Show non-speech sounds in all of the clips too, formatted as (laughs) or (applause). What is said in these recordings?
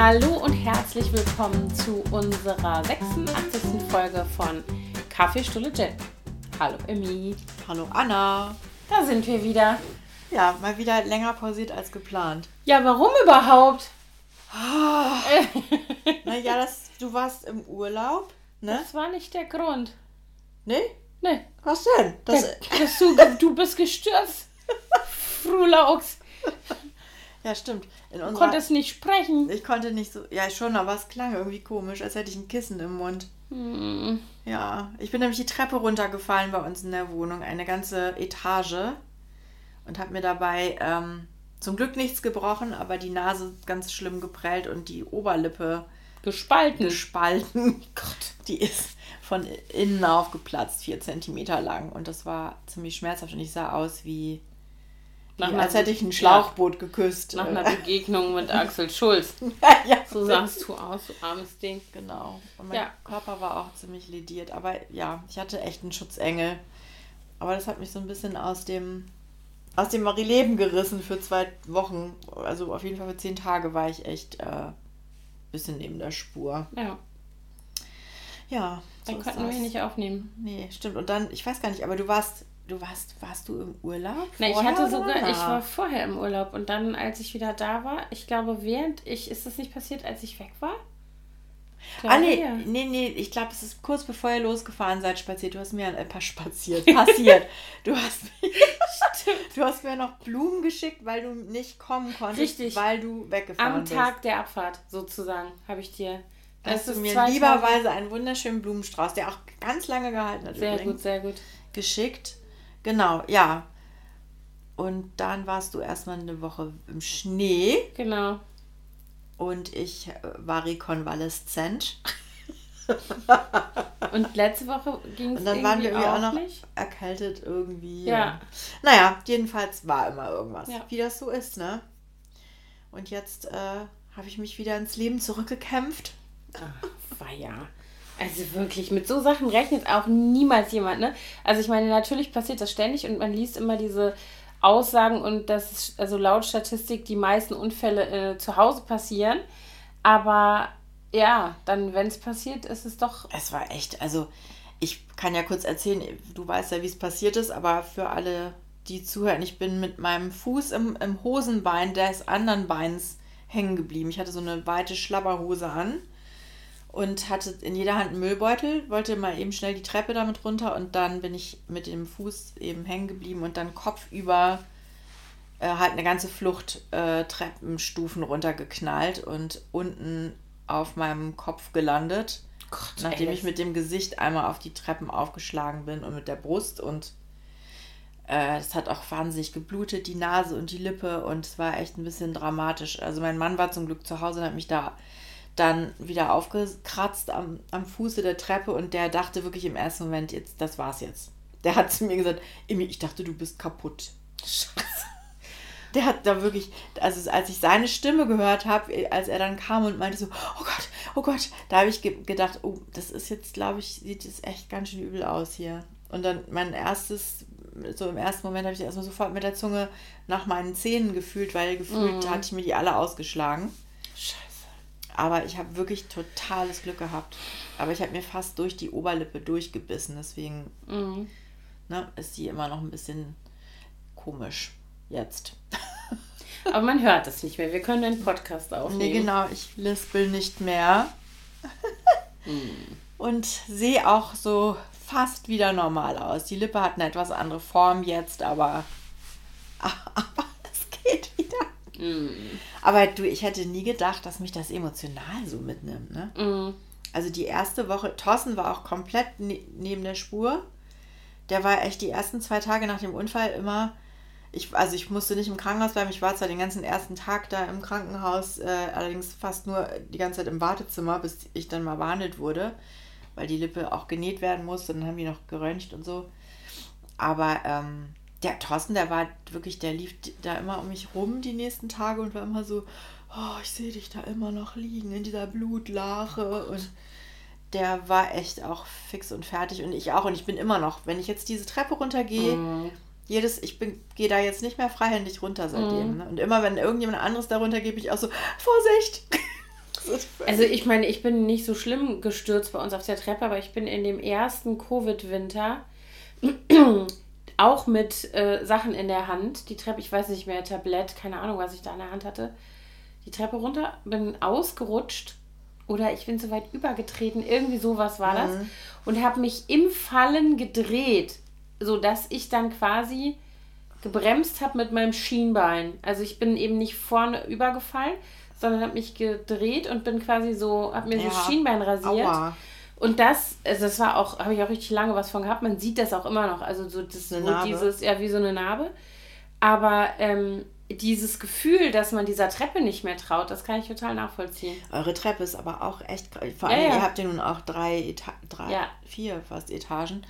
Hallo und herzlich willkommen zu unserer 86. Folge von Kaffeestulle Jen. Hallo Emmy. Hallo Anna. Da sind wir wieder. Ja, mal wieder länger pausiert als geplant. Ja, warum überhaupt? naja, das, du warst im Urlaub, ne? Das war nicht der Grund. Nee? Nee. Was denn? Das, Der, dass du, du bist gestürzt. (laughs) Frulaux. Ja, stimmt. In Du unserer, konntest nicht sprechen. ich konnte nicht so. Ja, schon, aber es klang irgendwie komisch, als hätte ich ein Kissen im Mund. Hm. Ja, ich bin nämlich die Treppe runtergefallen bei uns in der Wohnung, eine ganze Etage. Und habe mir dabei ähm, zum Glück nichts gebrochen, aber die Nase ganz schlimm geprellt und die Oberlippe Gespalten. gespalten. (laughs) Gott, die ist von innen aufgeplatzt, vier Zentimeter lang. Und das war ziemlich schmerzhaft und ich sah aus wie Nach einer- als hätte ich ein ja. Schlauchboot geküsst. Nach einer Begegnung mit (laughs) Axel Schulz. ja, So sahst du aus, du armes Ding. Genau. Und mein Ja. Körper war auch ziemlich lediert. Aber ja, ich hatte echt einen Schutzengel. Aber das hat mich so ein bisschen aus dem aus dem Leben gerissen für zwei Wochen. Also auf jeden Fall für zehn Tage war ich echt äh, bisschen neben der Spur. Ja, Ja. dann so ist konnten wir das. nicht aufnehmen. Nee, stimmt. Und dann, ich weiß gar nicht, aber du warst, du warst, warst du im Urlaub? Na, ich hatte sogar, ich war vorher im Urlaub und dann, als ich wieder da war, ich glaube, während ich, ist das nicht passiert, als ich weg war? Ich Ah, glaube, nee, ja. nee, nee, ich glaube, es ist kurz bevor ihr losgefahren seid, spaziert. Du hast mir ein paar spaziert, (laughs) passiert. du, hast mir, du hast mir noch Blumen geschickt, weil du nicht kommen konntest, Richtig. weil du weggefahren Am bist. Tag der Abfahrt, sozusagen, habe ich dir. hast du mir lieberweise einen wunderschönen Blumenstrauß, der auch ganz lange gehalten hat, Sehr übrigens, gut, sehr gut. geschickt. Genau, ja. Und dann warst du erstmal eine Woche im Schnee Genau. und ich äh, war rekonvaleszent. (laughs) Und letzte Woche ging es Und dann waren wir irgendwie auch auch noch nicht. erkältet irgendwie. Ja. Naja, jedenfalls war immer irgendwas. Ja. Wie das so ist, ne? Und jetzt äh, habe ich mich wieder ins Leben zurückgekämpft. Ach, war ja. Also wirklich, mit so Sachen rechnet auch niemals jemand, ne? Also ich meine, natürlich passiert das ständig und man liest immer diese Aussagen und dass also laut Statistik die meisten Unfälle äh, zu Hause passieren. Aber ja, dann, wenn es passiert, ist es doch. Es war echt, also ich kann ja kurz erzählen, du weißt ja, wie es passiert ist, aber für alle, die zuhören, ich bin mit meinem Fuß im, im Hosenbein des anderen Beins hängen geblieben. Ich hatte so eine weite Schlabberhose an und hatte in jeder Hand einen Müllbeutel, wollte mal eben schnell die Treppe damit runter und dann bin ich mit dem Fuß eben hängen geblieben und dann kopfüber äh, halt eine ganze Flucht äh, Treppenstufen runtergeknallt und unten auf meinem Kopf gelandet. Gott, Nachdem ey, ich mit dem Gesicht einmal auf die Treppen aufgeschlagen bin und mit der Brust und äh, es hat auch wahnsinnig geblutet, die Nase und die Lippe und es war echt ein bisschen dramatisch. Also mein Mann war zum Glück zu Hause und hat mich da dann wieder aufgekratzt am, am Fuße der Treppe und der dachte wirklich im ersten Moment, jetzt, das war's jetzt. Der hat zu mir gesagt, Emi, ich dachte, du bist kaputt. Der hat da wirklich, also als ich seine Stimme gehört habe, als er dann kam und meinte so, oh Gott, oh Gott, da habe ich ge gedacht, oh, das ist jetzt, glaube ich, sieht es echt ganz schön übel aus hier. Und dann mein erstes, so im ersten Moment habe ich erstmal sofort mit der Zunge nach meinen Zähnen gefühlt, weil gefühlt Mhm. hatte ich mir die alle ausgeschlagen. Scheiße. Aber ich habe wirklich totales Glück gehabt. Aber ich habe mir fast durch die Oberlippe durchgebissen, deswegen Mhm. ne, ist die immer noch ein bisschen komisch jetzt. (laughs) Aber man hört es nicht mehr. Wir können einen Podcast aufnehmen. Nee, genau, ich lispel nicht mehr. Und sehe auch so fast wieder normal aus. Die Lippe hat eine etwas andere Form jetzt, aber, (laughs) aber es geht. Mhm. Aber du, ich hätte nie gedacht, dass mich das emotional so mitnimmt. Ne? Mhm. Also die erste Woche, Thorsten war auch komplett ne neben der Spur. Der war echt die ersten zwei Tage nach dem Unfall immer. Ich, also ich musste nicht im Krankenhaus bleiben. Ich war zwar den ganzen ersten Tag da im Krankenhaus, äh, allerdings fast nur die ganze Zeit im Wartezimmer, bis ich dann mal behandelt wurde, weil die Lippe auch genäht werden musste. Dann haben die noch geröntgt und so. Aber ähm, der Thorsten, der war wirklich, der lief da immer um mich rum die nächsten Tage und war immer so, oh, ich sehe dich da immer noch liegen in dieser Blutlache und der war echt auch fix und fertig und ich auch und ich bin immer noch, wenn ich jetzt diese Treppe runtergehe, Mhm. jedes, ich bin, gehe da jetzt nicht mehr freihändig runter seitdem. Ne? Und immer wenn irgendjemand anderes da runter geht, bin ich auch so, Vorsicht! (laughs) Also ich meine, ich bin nicht so schlimm gestürzt bei uns auf der Treppe, aber ich bin in dem ersten Covid-Winter auch mit äh, Sachen in der Hand, die Treppe, ich weiß nicht mehr, Tablett, keine Ahnung, was ich da in der Hand hatte, die Treppe runter, bin ausgerutscht oder ich bin so weit übergetreten, irgendwie sowas war das Mhm. und habe mich im Fallen gedreht, sodass ich dann quasi gebremst habe mit meinem Schienbein. Also ich bin eben nicht vorne übergefallen, sondern habe mich gedreht und bin quasi so, habe mir Ja. so Schienbein rasiert. Aua. Und das, also das war auch, habe ich auch richtig lange was von gehabt. Man sieht das auch immer noch. Also so das, Eine Narbe. dieses, ja, wie so eine Narbe. Aber ähm, dieses Gefühl, dass man dieser Treppe nicht mehr traut, das kann ich total nachvollziehen. Eure Treppe ist aber auch echt. Vor Ja, allem, ja. ihr habt ja nun auch drei, Eta drei Ja. vier fast Etagen.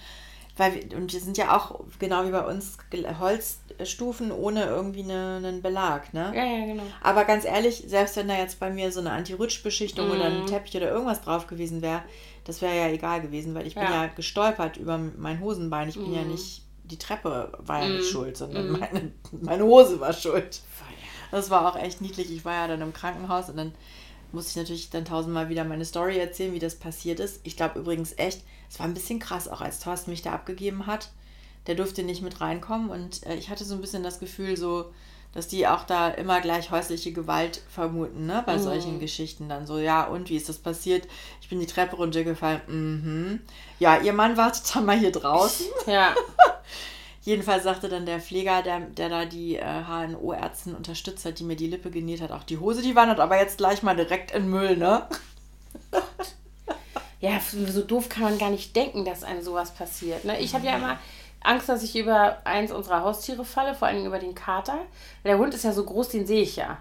Weil wir, und die sind ja auch genau wie bei uns Holzstufen ohne irgendwie eine, einen Belag, ne? Ja, ja, genau. Aber ganz ehrlich, selbst wenn da jetzt bei mir so eine Anti-Rutsch-Beschichtung oder Mhm. ein Teppich oder irgendwas drauf gewesen wäre, das wäre ja egal gewesen, weil ich bin Ja. ja gestolpert über mein Hosenbein. Ich bin ja Mhm. nicht, die Treppe war ja nicht Mhm. schuld, sondern Mhm. meine, (laughs) meine Hose war schuld. Das war auch echt niedlich. Ich war ja dann im Krankenhaus und dann musste ich natürlich dann tausendmal wieder meine Story erzählen, wie das passiert ist. Ich glaube übrigens echt, es war ein bisschen krass, auch als Thorsten mich da abgegeben hat. Der durfte nicht mit reinkommen und äh, ich hatte so ein bisschen das Gefühl, so, dass die auch da immer gleich häusliche Gewalt vermuten, ne? Bei Mhm. solchen Geschichten dann so, ja, und wie ist das passiert? Ich bin die Treppe runtergefallen. Mhm. Ja, ihr Mann wartet dann mal hier draußen. (laughs) (laughs) Ja. Jedenfalls sagte dann der Pfleger, der, der da die äh, HNO-Ärztin unterstützt hat, die mir die Lippe genäht hat, auch die Hose, die wandert aber jetzt gleich mal direkt in Müll, ne? (laughs) Ja, so doof kann man gar nicht denken, dass einem sowas passiert. Ne? Ich habe ja immer Angst, dass ich über eins unserer Haustiere falle, vor allem über den Kater. Weil der Hund ist ja so groß, den sehe ich ja.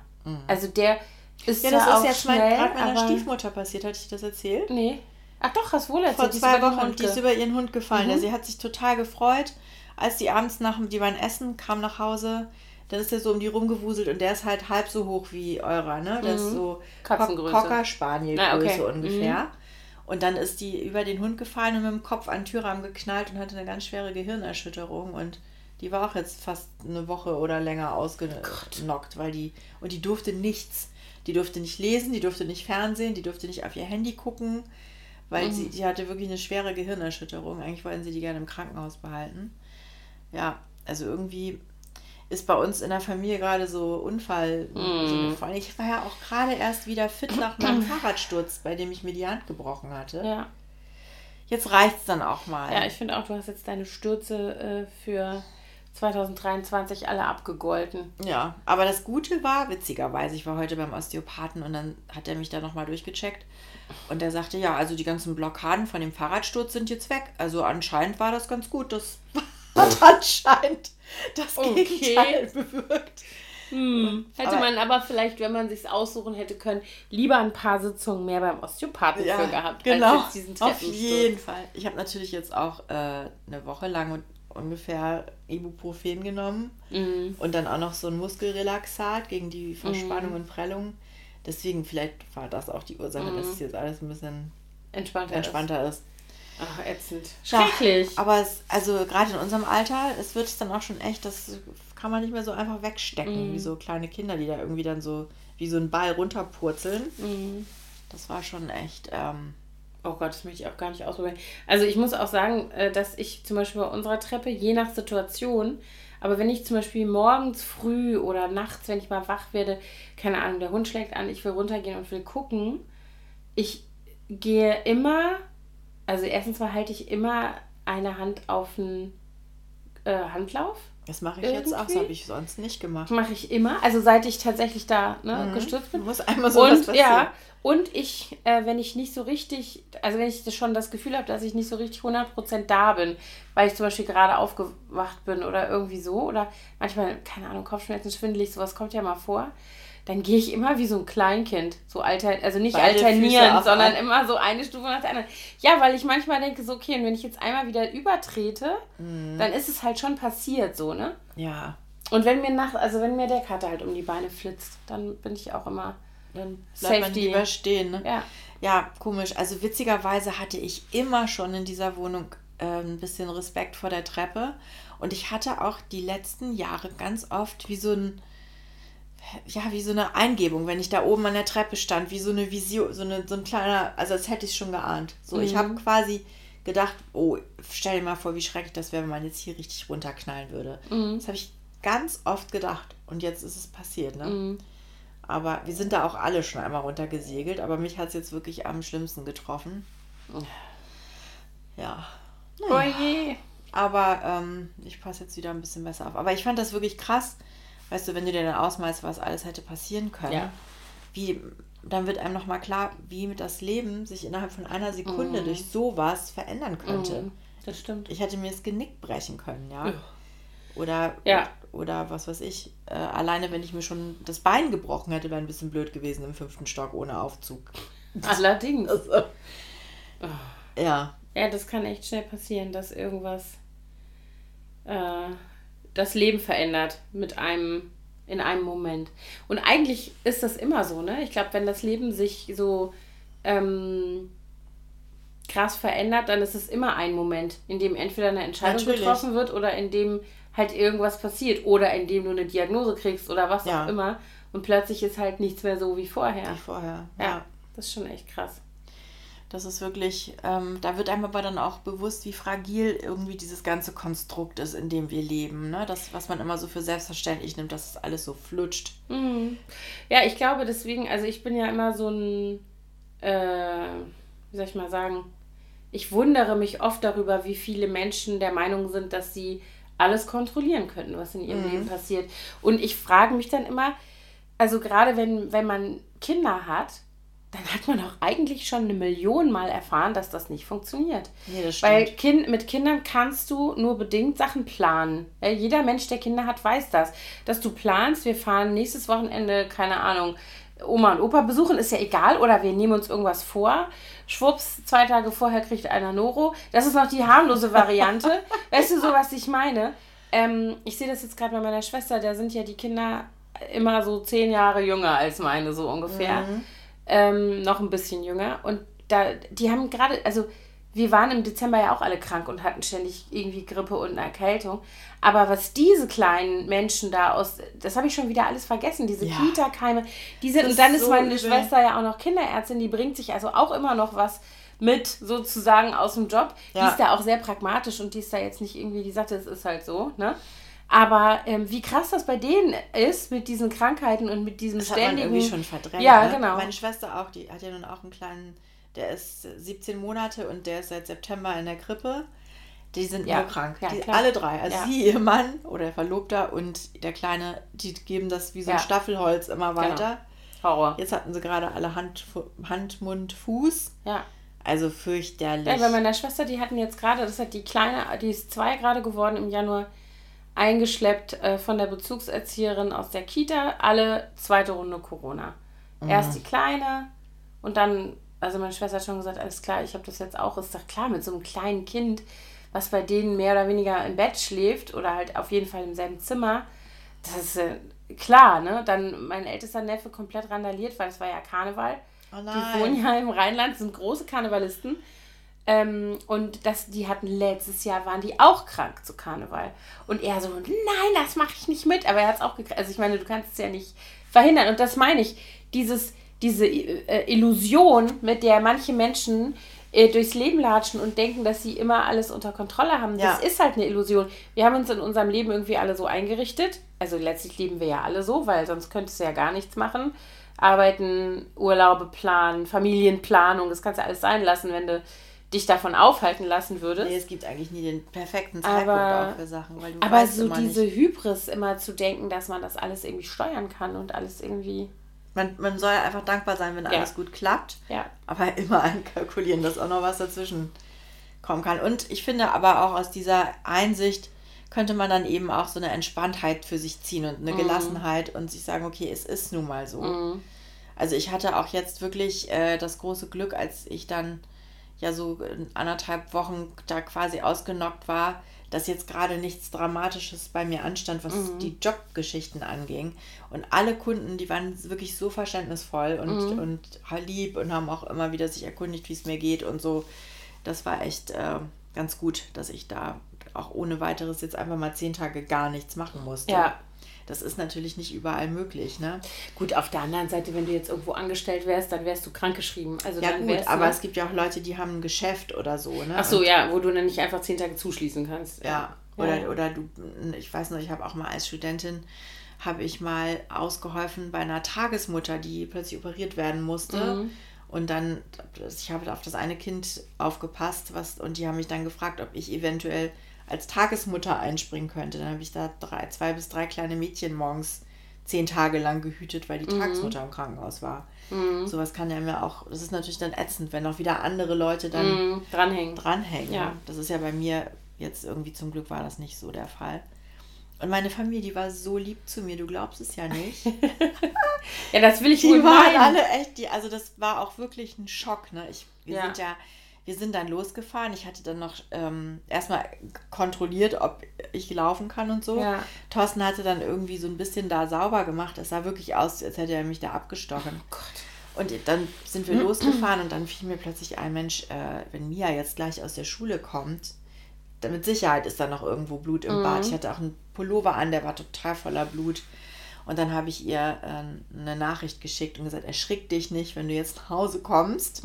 Also der ist Ja, ja, das auch ist jetzt mein- schnell, gerade meiner aber... Stiefmutter passiert, hatte ich das erzählt? Nee. Ach doch, hast wohl erzählt. Vor die ist zwei Wochen, Hund die ist über ihren Hund gefallen. Mhm. Ja, sie hat sich total gefreut, als die abends nach, die waren essen, kam nach Hause, dann ist er so um die rumgewuselt und der ist halt halb so hoch wie eurer, ne? Der ist Mhm. so Katzengröße. Cocker Spaniel Ah, Größe okay. ungefähr. Und dann ist die über den Hund gefallen und mit dem Kopf an den Türrahmen geknallt und hatte eine ganz schwere Gehirnerschütterung und die war auch jetzt fast eine Woche oder länger ausgenockt, weil die und die durfte nichts. Die durfte nicht lesen, die durfte nicht fernsehen, die durfte nicht auf ihr Handy gucken, weil sie die hatte wirklich eine schwere Gehirnerschütterung. Eigentlich wollten sie die gerne im Krankenhaus behalten. Ja, also irgendwie ist bei uns in der Familie gerade so Unfall. Mhm. Vor allem, ich war ja auch gerade erst wieder fit nach meinem (clears throat) Fahrradsturz, bei dem ich mir die Hand gebrochen hatte. Ja. Jetzt reicht's dann auch mal. ja, ich finde auch, du hast jetzt deine Stürze äh, für 2023 alle abgegolten. Ja, aber das Gute war, witzigerweise, ich war heute beim Osteopathen und dann hat er mich da nochmal durchgecheckt. Und der sagte, ja, also die ganzen Blockaden von dem Fahrradsturz sind jetzt weg. Also anscheinend war das ganz gut. Das (laughs) hat anscheinend das Okay. Gegenteil bewirkt. Hm. Hätte Aber- man aber vielleicht, wenn man sich aussuchen hätte können, lieber ein paar Sitzungen mehr beim Osteopathen Ja, für gehabt, genau. als diesen Auf jeden Fall. Ich habe natürlich jetzt auch äh, eine Woche lang ungefähr Ibuprofen genommen Mhm. und dann auch noch so ein Muskelrelaxat gegen die Verspannung Mhm. und Prellung. Deswegen, vielleicht war das auch die Ursache, dass es jetzt alles ein bisschen Entspannter. entspannter ist. Ist. Ach, ätzend. Schrecklich. aber es, also gerade in unserem Alter, es wird es dann auch schon echt, das kann man nicht mehr so einfach wegstecken, Mhm. wie so kleine Kinder, die da irgendwie dann so wie so ein Ball runterpurzeln. Mhm. Das war schon echt. Ähm, Oh Gott, das möchte ich auch gar nicht ausprobieren. Also ich muss auch sagen, äh, dass ich zum Beispiel bei unserer Treppe, je nach Situation, aber wenn ich zum Beispiel morgens früh oder nachts, wenn ich mal wach werde, keine Ahnung, der Hund schlägt an, ich will runtergehen und will gucken, ich gehe immer, also erstens mal halte ich immer eine Hand auf den äh, Handlauf. das mache ich jetzt auch, das Irgendwie? habe ich sonst nicht gemacht. Mache ich immer, also seit ich tatsächlich da ne, Mhm. gestürzt bin. Muss einmal so und passieren. ja, und ich, äh, wenn ich nicht so richtig, also wenn ich das schon das Gefühl habe, dass ich nicht so richtig 100% da bin, weil ich zum Beispiel gerade aufgewacht bin oder irgendwie so, oder manchmal, keine Ahnung, Kopfschmerzen, schwindelig, sowas kommt ja mal vor, dann gehe ich immer wie so ein Kleinkind, so alter, also nicht Beide Füße alternieren, auf sondern immer so eine Stufe nach der anderen. Ja, weil ich manchmal denke, so, okay, und wenn ich jetzt einmal wieder übertrete, Mhm. dann ist es halt schon passiert, so, ne? Ja, Und wenn mir nach, also wenn mir der Kater halt um die Beine flitzt, dann bin ich auch immer dann bleibt man Safety. lieber stehen. Ne? Ja. Ja, komisch. Also witzigerweise hatte ich immer schon in dieser Wohnung äh, ein bisschen Respekt vor der Treppe. Und ich hatte auch die letzten Jahre ganz oft wie so ein, ja, wie so eine Eingebung, wenn ich da oben an der Treppe stand, wie so eine Vision, so, eine, so ein kleiner, also als hätte ich es schon geahnt. So, mhm. ich habe quasi gedacht, oh, stell dir mal vor, wie schrecklich das wäre, wenn man jetzt hier richtig runterknallen würde. Mhm. Das habe ich ganz oft gedacht und jetzt ist es passiert, ne? Mhm. Aber wir sind da auch alle schon einmal runtergesegelt, aber mich hat es jetzt wirklich am schlimmsten getroffen. Ja. Oh je. Aber ähm, ich passe jetzt wieder ein bisschen besser auf. Aber ich fand das wirklich krass, weißt du, wenn du dir dann ausmalst, was alles hätte passieren können. Ja. Wie, dann wird einem nochmal klar, wie das Leben sich innerhalb von einer Sekunde mm. durch sowas verändern könnte. Mm, das stimmt. Ich hätte mir das Genick brechen können, ja. Oder, ja. oder was weiß ich, äh, alleine wenn ich mir schon das Bein gebrochen hätte, wäre ein bisschen blöd gewesen im fünften Stock ohne Aufzug. (laughs) Allerdings. Also, ja. Ja, das kann echt schnell passieren, dass irgendwas äh, das Leben verändert mit einem in einem Moment. Und eigentlich ist das immer so, ne? Ich glaube, wenn das Leben sich so ähm, krass verändert, dann ist es immer ein Moment, in dem entweder eine Entscheidung Natürlich. getroffen wird oder in dem halt irgendwas passiert oder in dem du eine Diagnose kriegst oder was ja. auch immer. Und plötzlich ist halt nichts mehr so wie vorher. Wie vorher. Ja, ja. das ist schon echt krass. Das ist wirklich, ähm, da wird einem aber dann auch bewusst, wie fragil irgendwie dieses ganze Konstrukt ist, in dem wir leben. Ne? Das, was man immer so für selbstverständlich nimmt, dass es alles so flutscht. Mhm. Ja, ich glaube deswegen, also ich bin ja immer so ein, äh, wie soll ich mal sagen, ich wundere mich oft darüber, wie viele Menschen der Meinung sind, dass sie alles kontrollieren könnten, was in ihrem mhm. Leben passiert. Und ich frage mich dann immer, also gerade wenn, wenn man Kinder hat, dann hat man auch eigentlich schon eine Million Mal erfahren, dass das nicht funktioniert. Nee, das. Weil kind, mit Kindern kannst du nur bedingt Sachen planen. Ja, jeder Mensch, der Kinder hat, weiß das. Dass du planst, wir fahren nächstes Wochenende, keine Ahnung, Oma und Opa besuchen, ist ja egal. Oder wir nehmen uns irgendwas vor. Schwupps, zwei Tage vorher kriegt einer Noro. Das ist noch die harmlose Variante. (laughs) weißt du so, was ich meine? Ähm, ich sehe das jetzt gerade bei meiner Schwester. Da sind ja die Kinder immer so zehn Jahre jünger als meine, so ungefähr. Mhm ähm, noch ein bisschen jünger. Und da, die haben gerade, also wir waren im Dezember ja auch alle krank und hatten ständig irgendwie Grippe und eine Erkältung. Aber was diese kleinen Menschen da aus, das habe ich schon wieder alles vergessen, diese ja. Kita-Keime, die sind, und dann ist so meine übel. Schwester ja auch noch Kinderärztin, die bringt sich also auch immer noch was mit sozusagen aus dem Job. Ja. Die ist da auch sehr pragmatisch und die ist da jetzt nicht irgendwie, die sagt, es ist halt so, ne? Aber ähm, wie krass das bei denen ist mit diesen Krankheiten und mit diesem das ständigen... Hat man irgendwie schon verdrängt. Ja, ne? genau. Meine Schwester auch, die hat ja nun auch einen kleinen, der ist 17 Monate und der ist seit September in der Krippe. Die sind ja. nur krank. Ja, die, alle drei. Also ja. sie, ihr Mann oder der Verlobter und der Kleine, die geben das wie so ein Staffelholz immer genau. weiter. Genau. Horror. Jetzt hatten sie gerade alle Hand, Hand, Mund, Fuß. Ja. Also fürchterlich. Ja, bei meiner Schwester, die hatten jetzt gerade, das hat die Kleine, die ist zwei gerade geworden im Januar, eingeschleppt äh, von der Bezugserzieherin aus der Kita, alle zweite Runde Corona. Mhm. Erst die Kleine und dann, also meine Schwester hat schon gesagt, alles klar, ich habe das jetzt auch. Ist doch klar, mit so einem kleinen Kind, was bei denen mehr oder weniger im Bett schläft oder halt auf jeden Fall im selben Zimmer, das ist äh, klar, ne? Dann mein ältester Neffe komplett randaliert, weil es war ja Karneval. Oh die wohnen ja im Rheinland, sind große Karnevalisten. Ähm, und das, die hatten letztes Jahr, waren die auch krank zu Karneval. Und er so, nein, das mache ich nicht mit. Aber er hat es auch gekriegt. Also ich meine, du kannst es ja nicht verhindern. Und das meine ich, dieses, diese äh, Illusion, mit der manche Menschen äh, durchs Leben latschen und denken, dass sie immer alles unter Kontrolle haben, ja. das ist halt eine Illusion. Wir haben uns in unserem Leben irgendwie alle so eingerichtet. Also letztlich leben wir ja alle so, weil sonst könntest du ja gar nichts machen. Arbeiten, Urlaube planen, Familienplanung, das kannst du alles sein lassen, wenn du dich davon aufhalten lassen würdest. Nee, es gibt eigentlich nie den perfekten Zeitpunkt aber, auch für Sachen. Weil du aber so diese nicht. Hybris immer zu denken, dass man das alles irgendwie steuern kann und alles irgendwie... Man, man soll einfach dankbar sein, wenn ja. alles gut klappt. Ja. Aber (laughs) immer einkalkulieren, dass auch noch was dazwischen kommen kann. Und ich finde aber auch aus dieser Einsicht könnte man dann eben auch so eine Entspanntheit für sich ziehen und eine mhm. Gelassenheit und sich sagen, okay, es ist nun mal so. Mhm. Also ich hatte auch jetzt wirklich äh, das große Glück, als ich dann ja so anderthalb Wochen da quasi ausgenockt war, dass jetzt gerade nichts Dramatisches bei mir anstand, was mhm. die Jobgeschichten anging. Und alle Kunden, die waren wirklich so verständnisvoll und, mhm. und lieb und haben auch immer wieder sich erkundigt, wie es mir geht und so. Das war echt äh, ganz gut, dass ich da auch ohne weiteres jetzt einfach mal zehn Tage gar nichts machen musste. Ja, das ist natürlich nicht überall möglich, ne? Gut, auf der anderen Seite, wenn du jetzt irgendwo angestellt wärst, dann wärst du krankgeschrieben. Also ja, gut, aber es gibt ja auch Leute, die haben ein Geschäft oder so, ne? Ach so, ja, wo du dann nicht einfach zehn Tage zuschließen kannst. Ja, oder, oder du, ich weiß noch, ich habe auch mal als Studentin, habe ich mal ausgeholfen bei einer Tagesmutter, die plötzlich operiert werden musste. Mhm. Und dann, ich habe auf das eine Kind aufgepasst, was, und die haben mich dann gefragt, ob ich eventuell als Tagesmutter einspringen könnte. Dann habe ich da drei, zwei bis drei kleine Mädchen morgens zehn Tage lang gehütet, weil die Mhm. Tagesmutter im Krankenhaus war. Sowas kann ja mir auch, das ist natürlich dann ätzend, wenn auch wieder andere Leute dann Mhm, dranhängen. dranhängen. Ja. Das ist ja bei mir jetzt irgendwie zum Glück war das nicht so der Fall. Und meine Familie, die war so lieb zu mir, du glaubst es ja nicht. (laughs) Ja, das will ich Die wohl waren meinen. alle echt, die, also das war auch wirklich ein Schock. Ne? Ich, wir Ja. sind ja, wir sind dann losgefahren. Ich hatte dann noch ähm, erstmal kontrolliert, ob ich laufen kann und so. Ja. Thorsten hatte dann irgendwie so ein bisschen da sauber gemacht. Es sah wirklich aus, als hätte er mich da abgestochen. Gott. Und dann sind wir losgefahren und dann fiel mir plötzlich ein Mensch, äh, wenn Mia jetzt gleich aus der Schule kommt, dann mit Sicherheit ist da noch irgendwo Blut im Bad. Ich hatte auch einen Pullover an, der war total voller Blut. Und dann habe ich ihr äh, eine Nachricht geschickt und gesagt, erschrick dich nicht, wenn du jetzt nach Hause kommst.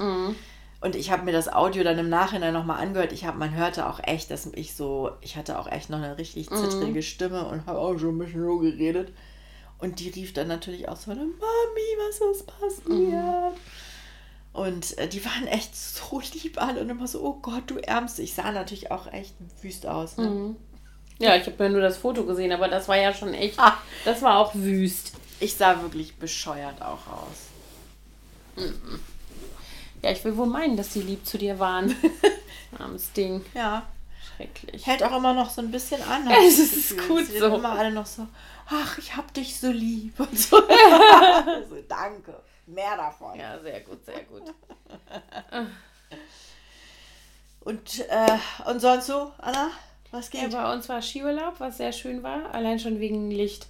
Und ich habe mir das Audio dann im Nachhinein nochmal angehört. Ich habe, man hörte auch echt, dass ich so, ich hatte auch echt noch eine richtig zittrige Stimme und habe auch schon ein bisschen so geredet. Und die rief dann natürlich auch so, Mami, was ist passiert? Und äh, die waren echt so (laughs) lieb alle und immer so, oh Gott, du Ärmste. Ich sah natürlich auch echt wüst aus. Ne? Ja, ich habe ja nur das Foto gesehen, aber das war ja schon echt. Ah. Das war auch wüst. Ich sah wirklich bescheuert auch aus. Ja, ich will wohl meinen, dass die lieb zu dir waren. (laughs) Armes Ding. Ja, Schrecklich. hält auch immer noch so ein bisschen an. Ja, es ist Gefühl. gut sind so. immer alle noch so, ach, ich hab dich so lieb und so. (laughs) so danke, mehr davon. Ja, sehr gut, sehr gut. (laughs) Und, äh, und sonst so, Anna, was Ja, geht? bei uns war Skiurlaub, was sehr schön war. Allein schon wegen Licht.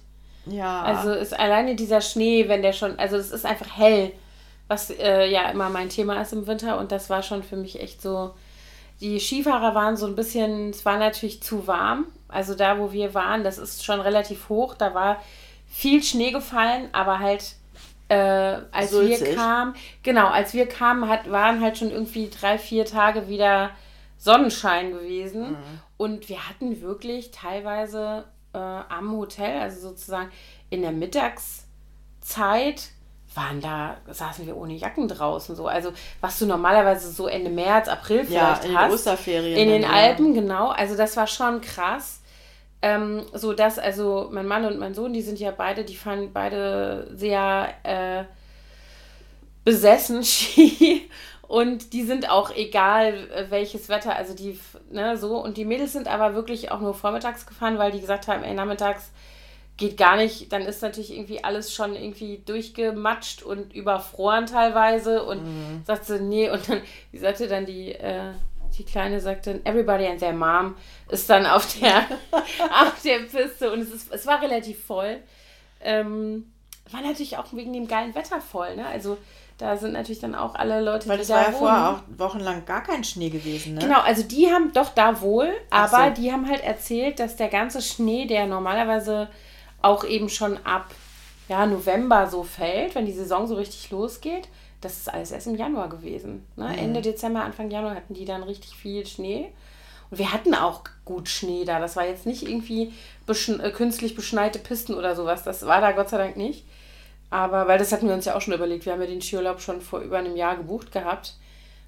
Ja, Also ist alleine dieser Schnee, wenn der schon, also es ist einfach hell, was äh, ja immer mein Thema ist im Winter und das war schon für mich echt so. Die Skifahrer waren so ein bisschen, es war natürlich zu warm. Also da, wo wir waren, das ist schon relativ hoch. Da war viel Schnee gefallen, aber halt äh, als wir Sulzig. kamen, genau, als wir kamen, hat, waren halt schon irgendwie drei, vier Tage wieder Sonnenschein gewesen. Und wir hatten wirklich teilweise äh, am Hotel, also sozusagen in der Mittagszeit, waren da, saßen wir ohne Jacken draußen so. Also was du normalerweise so Ende März, April ja, vielleicht in den hast. Osterferien. In den ja. Alpen, genau. Also das war schon krass. Ähm, so dass, also mein Mann und mein Sohn, die sind ja beide, die fahren beide sehr äh, besessen (laughs) Ski. Und die sind auch egal, äh, welches Wetter, also die, ne, so. Und die Mädels sind aber wirklich auch nur vormittags gefahren, weil die gesagt haben, ey, nachmittags geht gar nicht. Dann ist natürlich irgendwie alles schon irgendwie durchgematscht und überfroren teilweise. Und sagt sie, nee, und dann, wie sagte dann die, äh, die Kleine sagte, everybody and their mom ist dann auf der, (laughs) auf der Piste und es, ist, es war relativ voll. Ähm, war natürlich auch wegen dem geilen Wetter voll, ne? Also da sind natürlich dann auch alle Leute, Weil die es da war ja wohnen. vorher auch wochenlang gar kein Schnee gewesen, ne? Genau, also die haben doch da wohl, aber so. die haben halt erzählt, dass der ganze Schnee, der normalerweise auch eben schon ab ja, November so fällt, wenn die Saison so richtig losgeht, das ist alles erst im Januar gewesen. Ne? Mhm. Ende Dezember, Anfang Januar hatten die dann richtig viel Schnee. Und wir hatten auch gut Schnee da. Das war jetzt nicht irgendwie beschn äh, künstlich beschneite Pisten oder sowas. Das war da Gott sei Dank nicht. Aber, weil das hatten wir uns ja auch schon überlegt. Wir haben ja den Skiurlaub schon vor über einem Jahr gebucht gehabt.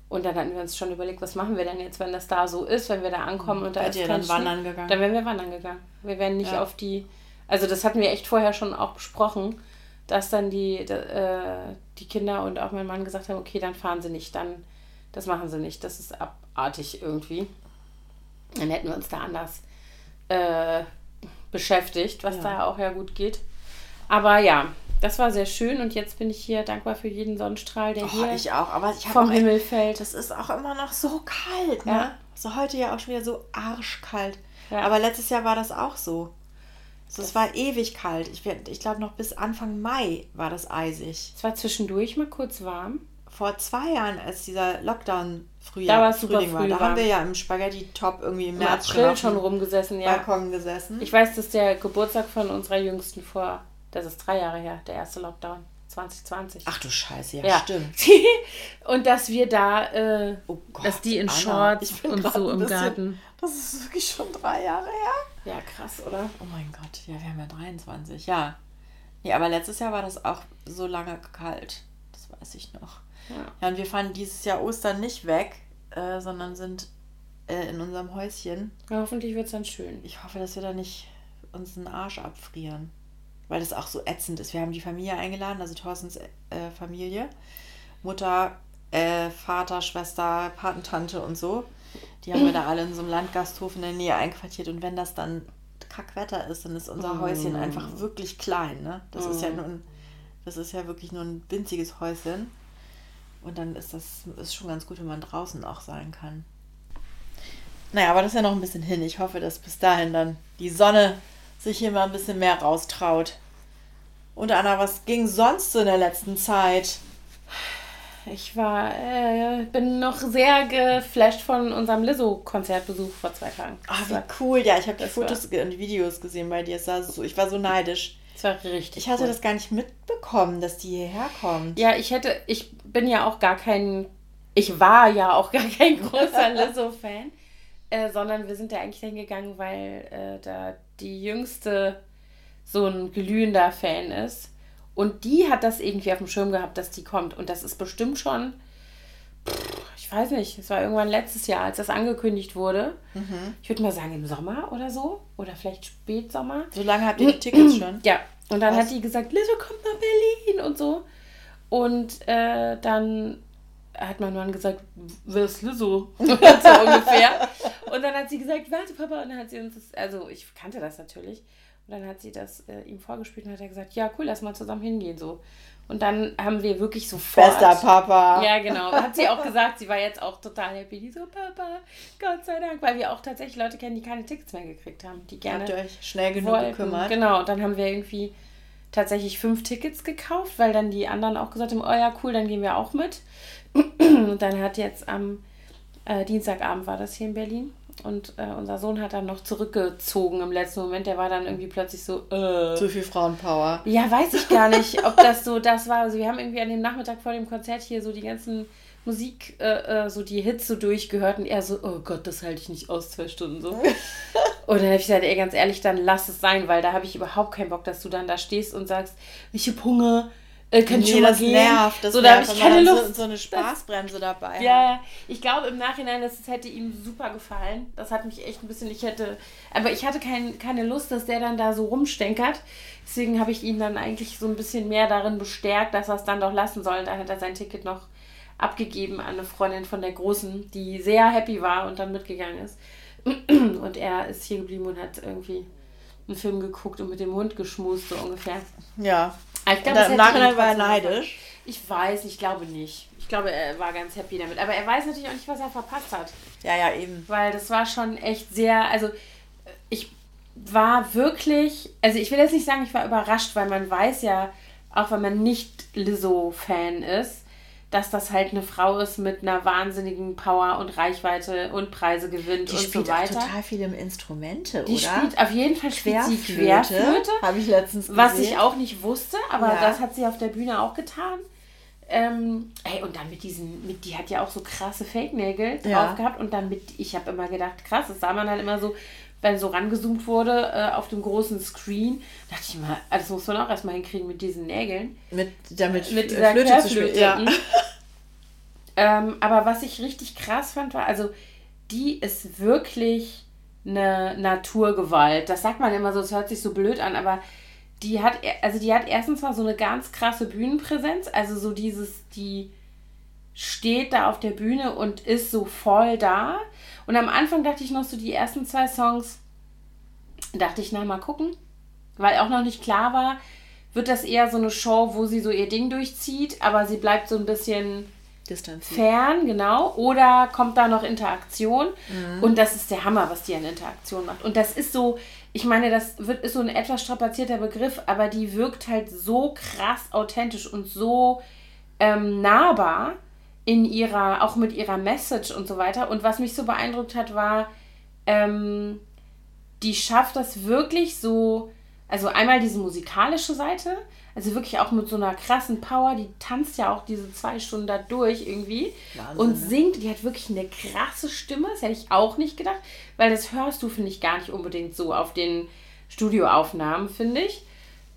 Und dann hatten wir uns schon überlegt, was machen wir denn jetzt, wenn das da so ist, wenn wir da ankommen und da Seid ist ihr dann Schnee? wandern gegangen? Dann wären wir wandern gegangen. Wir wären nicht Ja. auf die. Also das hatten wir echt vorher schon auch besprochen, dass dann die, äh, die Kinder und auch mein Mann gesagt haben, okay, dann fahren sie nicht, dann das machen sie nicht. Das ist abartig irgendwie. Dann hätten wir uns da anders äh, beschäftigt, was Ja. da auch ja gut geht. Aber ja, das war sehr schön und jetzt bin ich hier dankbar für jeden Sonnenstrahl, der Oh, hier ich auch, aber ich habe vom Himmel fällt. das ist auch immer noch so kalt, ne? Ja. So heute ja auch schon wieder so arschkalt. Ja. Aber letztes Jahr war das auch so. So, es war ewig kalt. Ich, ich glaube, noch bis Anfang Mai war das eisig. Es war zwischendurch mal kurz warm. Vor zwei Jahren, als dieser Lockdown Frühjahr, da war es super Frühling war. Da haben wir ja im Spaghetti-Top irgendwie im, Im März April schon rumgesessen, ja. Balkon gesessen. Ich weiß, dass der Geburtstag von unserer Jüngsten vor, das ist drei Jahre her, der erste Lockdown. 2020. Ach du Scheiße, ja, ja. stimmt. (laughs) und dass wir da, äh, oh Gott, dass die in Anna, Shorts und so im Garten. Das ist wirklich schon drei Jahre her. Ja, krass, oder? Oh mein Gott, ja, wir haben ja 23, ja. Nee, aber letztes Jahr war das auch so lange kalt. Das weiß ich noch. Ja, ja und wir fahren dieses Jahr Ostern nicht weg, äh, sondern sind äh, in unserem Häuschen. Ja, hoffentlich wird es dann schön. Ich hoffe, dass wir da nicht uns den Arsch abfrieren weil das auch so ätzend ist. Wir haben die Familie eingeladen, also Thorstens äh, Familie. Mutter, äh, Vater, Schwester, Patentante und so. Die haben wir da alle in so einem Landgasthof in der Nähe einquartiert. Und wenn das dann Kackwetter ist, dann ist unser Häuschen einfach wirklich klein. Ne? Das ist ja nur ein, das ist ja wirklich nur ein winziges Häuschen. Und dann ist das ist schon ganz gut, wenn man draußen auch sein kann. Naja, aber das ist ja noch ein bisschen hin. Ich hoffe, dass bis dahin dann die Sonne sich hier mal ein bisschen mehr raustraut. Und Anna, was ging sonst so in der letzten Zeit? Ich war, äh, bin noch sehr geflasht von unserem Lizzo-Konzertbesuch vor zwei Tagen. Ah, wie cool. Ja, ich habe die Fotos war, und die Videos gesehen bei dir. Es sah so, ich war so neidisch. Das war richtig. Ich hatte cool. das gar nicht mitbekommen, dass die hierher kommt. Ja, ich hätte, ich bin ja auch gar kein, ich war ja auch gar kein (laughs) großer Lizzo-Fan. Äh, sondern wir sind da eigentlich hingegangen, weil äh, da die jüngste so ein glühender Fan ist. Und die hat das irgendwie auf dem Schirm gehabt, dass die kommt. Und das ist bestimmt schon, ich weiß nicht, es war irgendwann letztes Jahr, als das angekündigt wurde. Mhm. Ich würde mal sagen im Sommer oder so. Oder vielleicht Spätsommer. So lange habt ihr die Tickets (clears throat) schon? Ja. Und dann Was? hat die gesagt, Lizzo kommt nach Berlin und so. Und äh, dann hat mein Mann gesagt, wer ist Lizzo? (laughs) so ungefähr. Und dann hat sie gesagt, warte Papa. Und dann hat sie uns das, also ich kannte das natürlich. Und dann hat sie das äh, ihm vorgespielt und hat er gesagt, ja cool, lass mal zusammen hingehen so. Und dann haben wir wirklich sofort... Bester Papa. Ja, genau. Hat sie auch gesagt, sie war jetzt auch total happy. Die so, Papa, Gott sei Dank. Weil wir auch tatsächlich Leute kennen, die keine Tickets mehr gekriegt haben. Die gerne Habt ihr euch schnell genug wollten. gekümmert. Genau, und dann haben wir irgendwie tatsächlich fünf Tickets gekauft, weil dann die anderen auch gesagt haben, oh ja, cool, dann gehen wir auch mit. (clears throat) Und dann hat jetzt am äh, Dienstagabend war das hier in Berlin. Und äh, unser Sohn hat dann noch zurückgezogen im letzten Moment. Der war dann irgendwie plötzlich so. Äh, Zu viel Frauenpower. Ja, weiß ich gar nicht, ob das so das war. Also wir haben irgendwie an dem Nachmittag vor dem Konzert hier so die ganzen Musik, äh, äh so die Hits so durchgehört und er so, oh Gott, das halte ich nicht aus, zwei Stunden so. (laughs) und dann habe ich gesagt, ey, ganz ehrlich, dann lass es sein, weil da habe ich überhaupt keinen Bock, dass du dann da stehst und sagst, ich habe Hunger, äh, kann nee, schon das gehen. nervt. Das so, da habe ich keine Lust. So, so eine Spaßbremse dabei. Ja, ja. Ich glaube im Nachhinein, das, das hätte ihm super gefallen. Das hat mich echt ein bisschen, ich hätte, aber ich hatte kein, keine Lust, dass der dann da so rumstenkert. Deswegen habe ich ihn dann eigentlich so ein bisschen mehr darin bestärkt, dass er es dann doch lassen soll. Und dann hat er sein Ticket noch abgegeben an eine Freundin von der Großen, die sehr happy war und dann mitgegangen ist. (clears throat) Und er ist hier geblieben und hat irgendwie einen Film geguckt und mit dem Hund geschmust, so ungefähr. Ja. Ich glaube, Im Nachhinein war er neidisch. Ich weiß, ich glaube nicht. Ich glaube, er war ganz happy damit. Aber er weiß natürlich auch nicht, was er verpasst hat. Ja, ja, eben. Weil das war schon echt sehr, also ich war wirklich, also ich will jetzt nicht sagen, ich war überrascht, weil man weiß ja, auch wenn man nicht Lizzo-Fan ist, dass das halt eine Frau ist mit einer wahnsinnigen Power und Reichweite und Preise gewinnt die und so weiter. total viele Instrumente, die oder? Die spielt auf jeden Fall Querflöte. Querflöte Habe ich letztens gesehen. Was ich auch nicht wusste, aber ja. das hat sie auf der Bühne auch getan. Ähm, ey, und dann mit diesen, mit, die hat ja auch so krasse Fake-Nägel drauf ja. gehabt und dann mit, ich habe immer gedacht, krass, das sah man dann immer so, wenn so rangezoomt wurde äh, auf dem großen Screen, dachte ich mal, also das muss man auch erstmal hinkriegen mit diesen Nägeln. Mit, damit mit dieser Flöte zu spielen. Ja. (laughs) ähm, aber was ich richtig krass fand, war, also die ist wirklich eine Naturgewalt. Das sagt man immer so, es hört sich so blöd an, aber die hat, also die hat erstens mal so eine ganz krasse Bühnenpräsenz, also so dieses, die steht da auf der Bühne und ist so voll da. Und am Anfang dachte ich noch so, die ersten zwei Songs, dachte ich, na, mal gucken. Weil auch noch nicht klar war, wird das eher so eine Show, wo sie so ihr Ding durchzieht, aber sie bleibt so ein bisschen Distanziert. fern, genau. Oder kommt da noch Interaktion? Mhm. Und das ist der Hammer, was die an Interaktion macht. Und das ist so, ich meine, das wird, ist so ein etwas strapazierter Begriff, aber die wirkt halt so krass authentisch und so ähm, nahbar in ihrer, auch mit ihrer Message und so weiter. Und was mich so beeindruckt hat, war, ähm, die schafft das wirklich so, also einmal diese musikalische Seite, also wirklich auch mit so einer krassen Power, die tanzt ja auch diese zwei Stunden da durch irgendwie Wahnsinn, und ne? singt. Die hat wirklich eine krasse Stimme, das hätte ich auch nicht gedacht, weil das hörst du, finde ich, gar nicht unbedingt so auf den Studioaufnahmen, finde ich.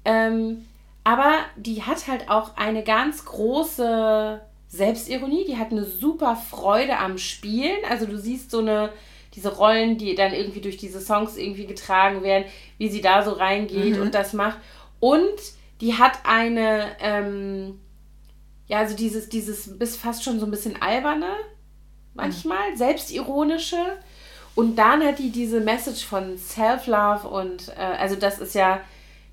Ähm, aber die hat halt auch eine ganz große Selbstironie, die hat eine super Freude am Spielen. Also du siehst so eine, diese Rollen, die dann irgendwie durch diese Songs irgendwie getragen werden, wie sie da so reingeht mhm. und das macht. Und die hat eine, ähm, ja, also dieses, dieses bis fast schon so ein bisschen alberne, manchmal, mhm. selbstironische. Und dann hat die diese Message von Self-Love und, äh, also das ist ja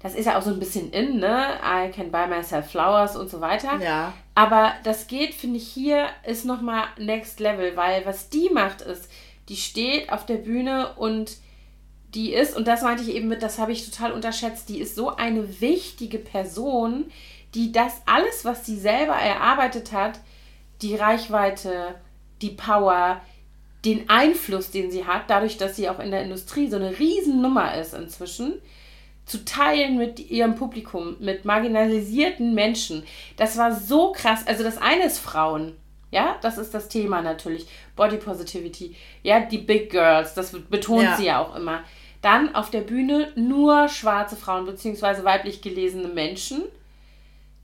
das ist ja auch so ein bisschen in, ne? I can buy myself flowers und so weiter. Ja. Aber das geht, finde ich, hier ist nochmal next level, weil was die macht ist, die steht auf der Bühne und die ist, und das meinte ich eben mit, das habe ich total unterschätzt, die ist so eine wichtige Person, die das alles, was sie selber erarbeitet hat, die Reichweite, die Power, den Einfluss, den sie hat, dadurch, dass sie auch in der Industrie so eine Riesennummer ist inzwischen, zu teilen mit ihrem Publikum, mit marginalisierten Menschen. Das war so krass. Also das eine ist Frauen. Ja, das ist das Thema natürlich. Body Positivity. Ja, die Big Girls, das betont ja. sie ja auch immer. Dann auf der Bühne nur schwarze Frauen beziehungsweise weiblich gelesene Menschen.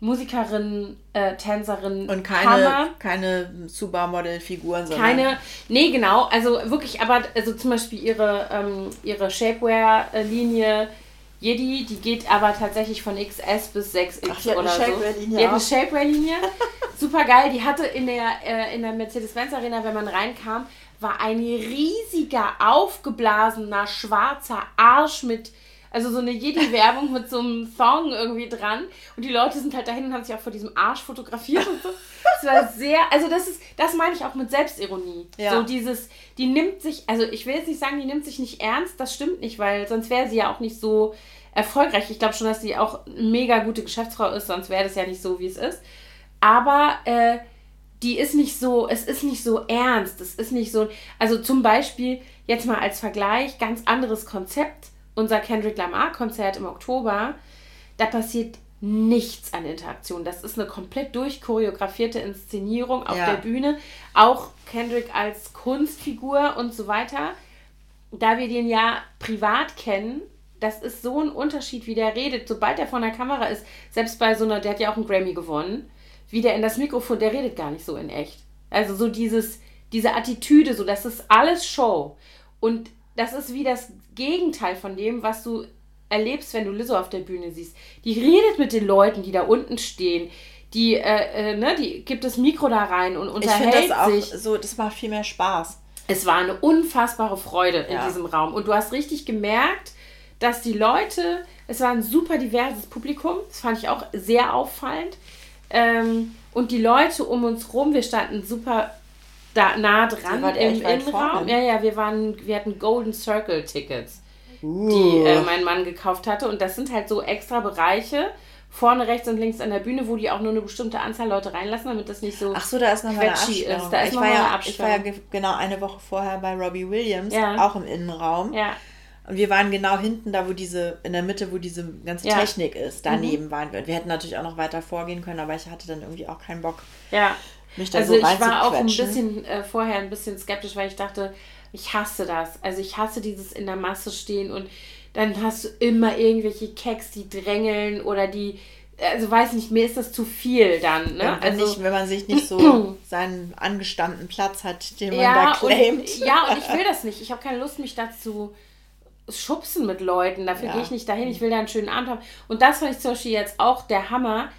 Musikerinnen, äh, Tänzerinnen. Und keine, keine Supermodel-Figuren, sondern. Keine, nee, genau. Also wirklich, aber also zum Beispiel ihre, ähm, ihre Shapewear-Linie Jedi, die geht aber tatsächlich von XS bis 6X Ach, die oder so. Die hat eine Shapewear-Linie. (laughs) Super geil. Die hatte in der, äh, in der Mercedes-Benz Arena, wenn man reinkam, war ein riesiger, aufgeblasener, schwarzer Arsch mit, also so eine Jedi-Werbung mit so einem Song irgendwie dran. Und die Leute sind halt dahin und haben sich auch vor diesem Arsch fotografiert und so. Das war sehr, also das ist, das meine ich auch mit Selbstironie. Ja. So dieses, die nimmt sich, also ich will jetzt nicht sagen, die nimmt sich nicht ernst, das stimmt nicht, weil sonst wäre sie ja auch nicht so erfolgreich. Ich glaube schon, dass sie auch eine mega gute Geschäftsfrau ist, sonst wäre das ja nicht so, wie es ist. Aber äh, die ist nicht so, es ist nicht so ernst, es ist nicht so, also zum Beispiel, jetzt mal als Vergleich, ganz anderes Konzept, unser Kendrick Lamar-Konzert im Oktober, da passiert nichts an Interaktion. Das ist eine komplett durchchoreografierte Inszenierung auf ja. der Bühne. Auch Kendrick als Kunstfigur und so weiter. Da wir den ja privat kennen, das ist so ein Unterschied, wie der redet. Sobald er vor der Kamera ist, selbst bei so einer, der hat ja auch einen Grammy gewonnen, wie der in das Mikrofon, der redet gar nicht so in echt. Also so dieses, diese Attitüde, so das ist alles Show. Und das ist wie das Gegenteil von dem, was du erlebst, wenn du Lizzo auf der Bühne siehst. Die redet mit den Leuten, die da unten stehen. Die, äh, äh, ne, die gibt das Mikro da rein und unterhält ich das auch sich. So, das macht viel mehr Spaß. Es war eine unfassbare Freude in ja. diesem Raum. Und du hast richtig gemerkt, dass die Leute, es war ein super diverses Publikum, das fand ich auch sehr auffallend. Ähm, und die Leute um uns rum, wir standen super da nah dran im Innenraum. Ja, ja, wir waren, wir hatten Golden Circle Tickets, uh. die äh, mein Mann gekauft hatte. Und das sind halt so extra Bereiche, vorne rechts und links an der Bühne, wo die auch nur eine bestimmte Anzahl Leute reinlassen, damit das nicht so Ach so, da ist nochmal eine. Ist. Da ist ich, war ja, ich war ja genau eine Woche vorher bei Robbie Williams, ja. auch im Innenraum. Ja. Und wir waren genau hinten, da wo diese, in der Mitte, wo diese ganze ja. Technik ist. Daneben mhm. waren wir. Und wir hätten natürlich auch noch weiter vorgehen können, aber ich hatte dann irgendwie auch keinen Bock. Ja. Mich da also so ich war auch ein bisschen äh, vorher ein bisschen skeptisch, weil ich dachte, ich hasse das. Also ich hasse dieses in der Masse stehen und dann hast du immer irgendwelche Keks, die drängeln oder die, also weiß nicht, mir ist das zu viel dann. Ne? wenn, also, nicht, wenn man sich nicht so (clears throat) seinen angestammten Platz hat, den man ja, da claimt. Und, ja, und ich will (laughs) das nicht. Ich habe keine Lust, mich dazu schubsen mit Leuten. Dafür ja. gehe ich nicht dahin. Ich will da einen schönen Abend haben. Und das fand ich zum Beispiel jetzt auch der Hammer.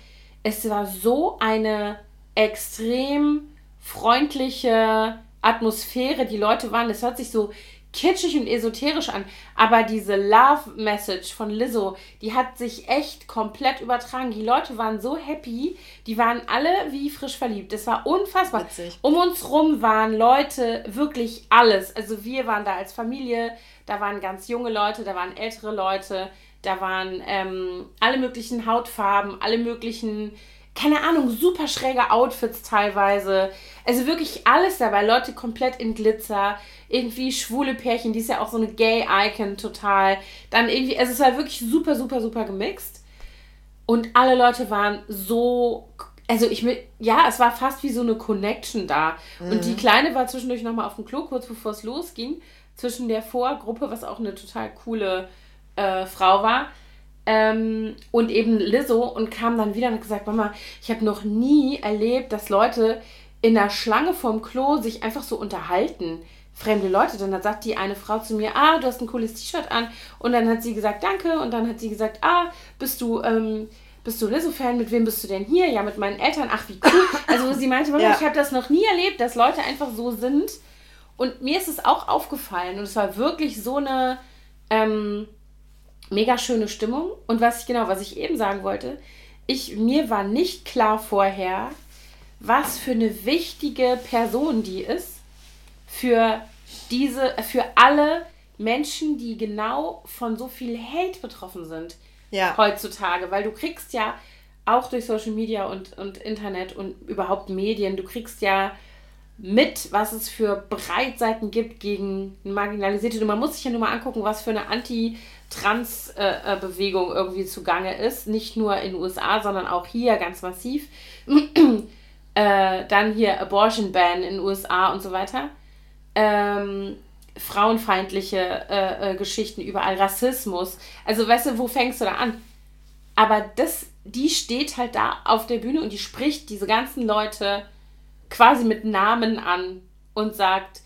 Es war so eine extrem freundliche Atmosphäre. Die Leute waren, es hört sich so kitschig und esoterisch an, aber diese Love Message von Lizzo, die hat sich echt komplett übertragen. Die Leute waren so happy, die waren alle wie frisch verliebt. Es war unfassbar. Witzig. Um uns rum waren Leute wirklich alles. Also wir waren da als Familie, da waren ganz junge Leute, da waren ältere Leute, da waren ähm, alle möglichen Hautfarben, alle möglichen keine Ahnung, super schräge Outfits teilweise. Also wirklich alles dabei. Leute komplett in Glitzer. Irgendwie schwule Pärchen, die ist ja auch so eine Gay-Icon total. Dann irgendwie, also es war wirklich super, super, super gemixt. Und alle Leute waren so. Also ich mit, ja, es war fast wie so eine Connection da. Mhm. Und die mhm. Kleine war zwischendurch nochmal auf dem Klo, kurz bevor es losging, zwischen der Vorgruppe, was auch eine total coole äh, Frau war, ähm, und eben Lizzo und kam dann wieder und hat gesagt, Mama, ich habe noch nie erlebt, dass Leute in der Schlange vorm Klo sich einfach so unterhalten. Fremde Leute. Dann hat sagt die eine Frau zu mir, ah, du hast ein cooles T-Shirt an. Und dann hat sie gesagt, danke. Und dann hat sie gesagt, ah, bist du, ähm, bist du Lizzo-Fan? Mit wem bist du denn hier? Ja, mit meinen Eltern. Ach, wie cool. Also sie meinte, Mama, ja. ich habe das noch nie erlebt, dass Leute einfach so sind. Und mir ist es auch aufgefallen. Und es war wirklich so eine, ähm, mega schöne Stimmung. Und was ich genau, was ich eben sagen wollte, ich, mir war nicht klar vorher, was für eine wichtige Person die ist für diese, für alle Menschen, die genau von so viel Hate betroffen sind ja. heutzutage. Weil du kriegst ja auch durch Social Media und, und Internet und überhaupt Medien, du kriegst ja mit, was es für Breitseiten gibt gegen marginalisierte. Und man muss sich ja nur mal angucken, was für eine Anti- Trans-Bewegung äh, irgendwie zugange ist. Nicht nur in den USA, sondern auch hier ganz massiv. (clears throat) äh, dann hier Abortion Ban in den USA und so weiter. Ähm, frauenfeindliche äh, äh, Geschichten überall, Rassismus. Also weißt du, wo fängst du da an? Aber das, die steht halt da auf der Bühne und die spricht diese ganzen Leute quasi mit Namen an und sagt,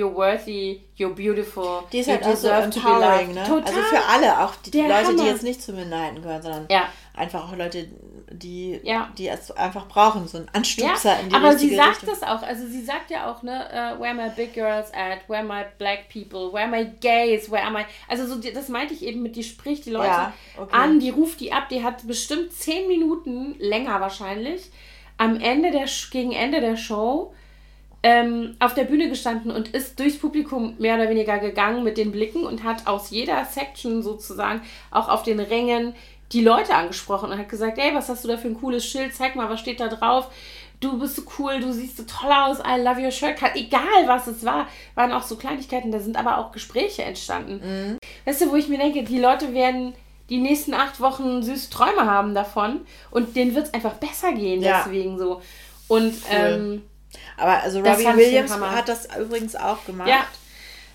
you're worthy, you're beautiful, die ist you halt deserve so to be loved. Ne? Total. Also für alle, auch die, die Leute, Hammer. die jetzt nicht zu Minderheiten gehören, sondern ja. einfach auch Leute, die, ja. die es einfach brauchen, so ein Anstupser ja, in die aber sie sagt Richtung. das auch, also sie sagt ja auch, ne, uh, where my big girls at, where my black people, where my gays, where am I, also so, das meinte ich eben mit, die spricht die Leute ja, okay. an, die ruft die ab, die hat bestimmt zehn Minuten länger wahrscheinlich, am Ende der, gegen Ende der Show ähm, auf der Bühne gestanden und ist durchs Publikum mehr oder weniger gegangen mit den Blicken und hat aus jeder Section sozusagen auch auf den Rängen die Leute angesprochen und hat gesagt, ey, was hast du da für ein cooles Schild? Zeig mal, was steht da drauf? Du bist so cool, du siehst so toll aus, I love your shirt. Egal, was es war, waren auch so Kleinigkeiten, da sind aber auch Gespräche entstanden. Mhm. Weißt du, wo ich mir denke, die Leute werden die nächsten acht Wochen süße Träume haben davon und denen wird es einfach besser gehen, ja. deswegen so. Und cool. ähm, aber also Robbie Williams hat das übrigens auch gemacht. Ja.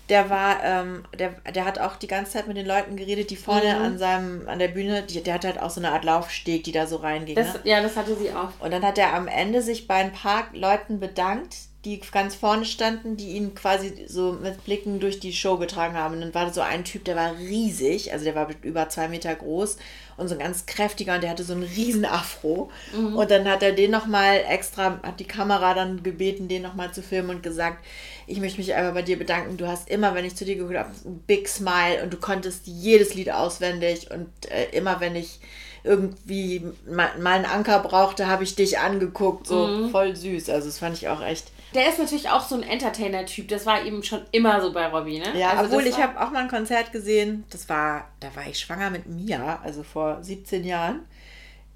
Der war, ähm, der, der hat auch die ganze Zeit mit den Leuten geredet, die vorne mhm. an seinem, an der Bühne, die, der hatte halt auch so eine Art Laufsteg, die da so reinging. Das, ne? Ja, das hatte sie auch. Und dann hat er am Ende sich bei ein paar Leuten bedankt, die ganz vorne standen, die ihn quasi so mit Blicken durch die Show getragen haben. Und dann war so ein Typ, der war riesig, also der war über zwei Meter groß und so ein ganz kräftiger und der hatte so einen riesen Afro. Mhm. Und dann hat er den nochmal extra, hat die Kamera dann gebeten, den nochmal zu filmen und gesagt, ich möchte mich einfach bei dir bedanken. Du hast immer, wenn ich zu dir gehört habe, ein Big Smile und du konntest jedes Lied auswendig und äh, immer, wenn ich irgendwie mal, mal einen Anker brauchte, habe ich dich angeguckt. So mhm. voll süß. Also das fand ich auch echt der ist natürlich auch so ein Entertainer-Typ. Das war eben schon immer so bei Robbie, ne? Ja, also obwohl ich habe auch mal ein Konzert gesehen. Das war, da war ich schwanger mit Mia, also vor 17 Jahren.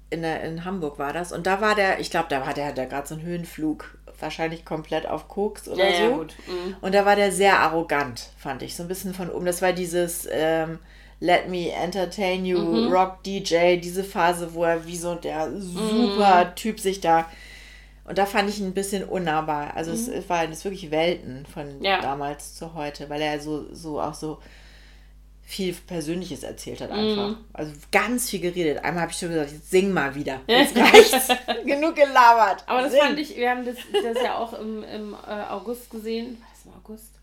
In, der, in Hamburg war das. Und da war der, ich glaube, da war der, der gerade so einen Höhenflug, wahrscheinlich komplett auf Koks oder ja, so. Ja, gut. Mhm. Und da war der sehr arrogant, fand ich. So ein bisschen von oben. Das war dieses ähm, Let Me Entertain You, mhm. Rock DJ, diese Phase, wo er wie so der mhm. super mhm. Typ sich da und da fand ich ihn ein bisschen unnahbar. Also mhm. es, war es wirklich Welten von ja. damals zu heute, weil er so, so auch so viel Persönliches erzählt hat einfach. Mhm. Also ganz viel geredet. Einmal habe ich schon gesagt, jetzt sing mal wieder. (laughs) Jetzt reicht's. (laughs) Genug gelabert. Aber das sing. fand ich, wir haben das, das ja auch im, im äh, August gesehen. War August?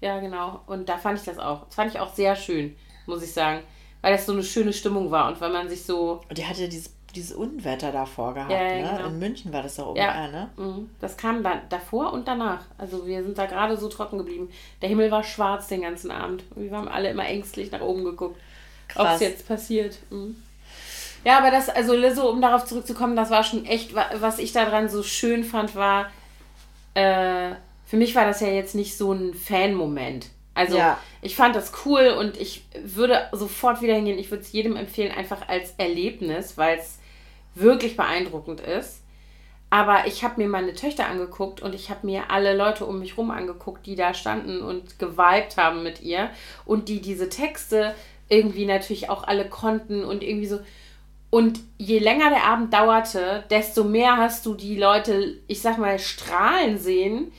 Ja, genau. Und da fand ich das auch. Das fand ich auch sehr schön, muss ich sagen. Weil das so eine schöne Stimmung war und weil man sich so. Und die hatte dieses dieses Unwetter davor gehabt. Ja, ja, ne? Genau. In München war das doch oben, ja. ne? Mhm. Das kam dann davor und danach. Also wir sind da gerade so trocken geblieben. Der Himmel war schwarz den ganzen Abend. Wir haben alle immer ängstlich nach oben geguckt, ob es jetzt passiert. Mhm. Ja, aber das, also Lizzo, um darauf zurückzukommen, das war schon echt, was ich daran so schön fand, war, äh, für mich war das ja jetzt nicht so ein Fan-Moment. Also ja. ich fand das cool und ich würde sofort wieder hingehen. Ich würde es jedem empfehlen, einfach als Erlebnis, weil es wirklich beeindruckend ist. Aber ich habe mir meine Töchter angeguckt und ich habe mir alle Leute um mich rum angeguckt, die da standen und geweibt haben mit ihr und die diese Texte irgendwie natürlich auch alle konnten und irgendwie so. Und je länger der Abend dauerte, desto mehr hast du die Leute, ich sag mal, strahlen sehen.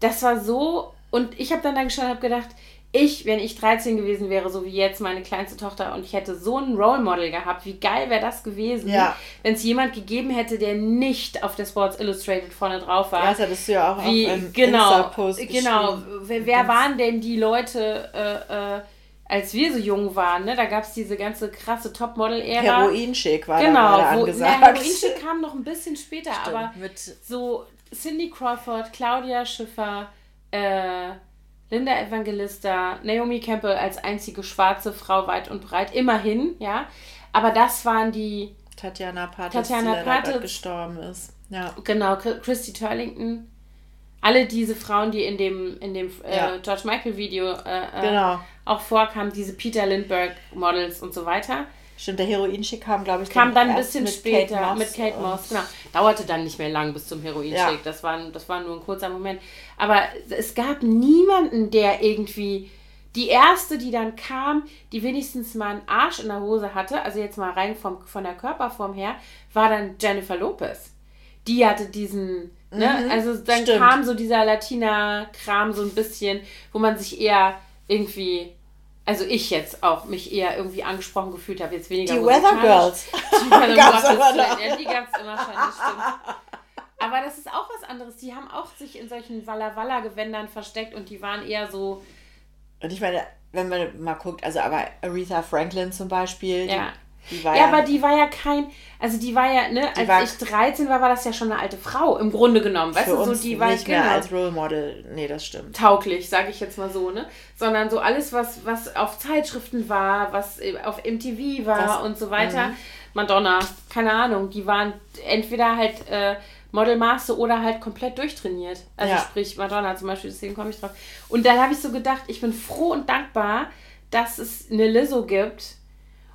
Das war so. Und ich habe dann da gestanden und habe gedacht, ich, wenn ich 13 gewesen wäre, so wie jetzt meine kleinste Tochter, und ich hätte so ein Role Model gehabt, wie geil wäre das gewesen, ja. wenn es jemand gegeben hätte, der nicht auf der Sports Illustrated vorne drauf war. Ja, das hattest du ja auch wie, auf einem genau, Insta-Post Genau, wer, wer waren denn die Leute, äh, äh, als wir so jung waren, ne? da gab es diese ganze krasse Topmodel-Ära. Heroin-Schick war genau, da wo, angesagt. Heroin-Schick kam noch ein bisschen später, Stimmt, aber so Cindy Crawford, Claudia Schiffer, äh, Linda Evangelista, Naomi Campbell als einzige schwarze Frau weit und breit, immerhin, ja. Aber das waren die. Tatjana Patis, Tatjana die Patis, gestorben ist. Ja. Genau, Christy Turlington. Alle diese Frauen, die in dem, in dem äh, ja. George Michael Video äh, äh, genau. auch vorkamen, diese Peter Lindbergh Models und so weiter. Stimmt, der Heroinschick kam, glaube ich, kam dann ein bisschen mit später Kate mit Kate Moss. Genau. Dauerte dann nicht mehr lang bis zum Heroinschick. Ja. Das, war, das war nur ein kurzer Moment. Aber es gab niemanden, der irgendwie. Die erste, die dann kam, die wenigstens mal einen Arsch in der Hose hatte, also jetzt mal rein vom, von der Körperform her, war dann Jennifer Lopez. Die hatte diesen, ne, mhm, also dann stimmt. kam so dieser Latina-Kram so ein bisschen, wo man sich eher irgendwie also ich jetzt auch mich eher irgendwie angesprochen gefühlt habe, jetzt weniger Die (laughs) Weather Girls. Die, ja, gab es immer schon, das stimmt. Aber das ist auch was anderes. Die haben auch sich in solchen Walla Walla Gewändern versteckt und die waren eher so. Und ich meine, wenn man mal guckt, also aber Aretha Franklin zum Beispiel, ja ja, ja, aber die war ja kein, also die war ja, ne, als war, ich 13 war, war das ja schon eine alte Frau, im Grunde genommen. Weißt du, so die war nicht mehr genau, als Role Model, nee, das stimmt. Tauglich, sage ich jetzt mal so, ne? Sondern so alles, was, was auf Zeitschriften war, was auf MTV war das, und so weiter. Mhm. Madonna, keine Ahnung, die waren entweder halt äh, Modelmaße oder halt komplett durchtrainiert. Also ja. sprich Madonna zum Beispiel, deswegen komme ich drauf. Und dann habe ich so gedacht, ich bin froh und dankbar, dass es eine Lizzo gibt,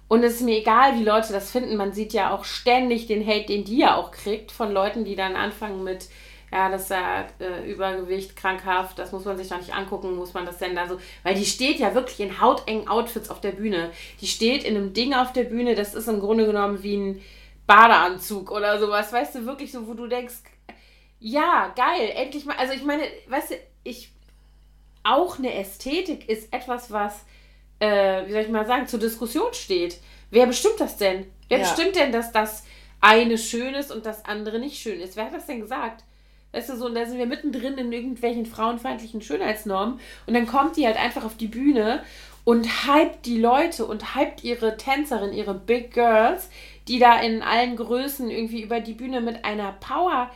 und es ist mir egal, wie Leute das finden. Man sieht ja auch ständig den Hate, den die ja auch kriegt, von Leuten, die dann anfangen mit, ja, das ist ja äh, Übergewicht, krankhaft, das muss man sich doch nicht angucken, muss man das denn da so. Weil die steht ja wirklich in hautengen Outfits auf der Bühne. Die steht in einem Ding auf der Bühne, das ist im Grunde genommen wie ein Badeanzug oder sowas. Weißt du, wirklich so, wo du denkst, ja, geil, endlich mal. Also ich meine, weißt du, ich. Auch eine Ästhetik ist etwas, was äh, wie soll ich mal sagen, zur Diskussion steht. Wer bestimmt das denn? Wer ja. bestimmt denn, dass das eine schön ist und das andere nicht schön ist? Wer hat das denn gesagt? Weißt du, so, und da sind wir mittendrin in irgendwelchen frauenfeindlichen Schönheitsnormen. Und dann kommt die halt einfach auf die Bühne und hypt die Leute und hypt ihre Tänzerin, ihre Big Girls, die da in allen Größen irgendwie über die Bühne mit einer Power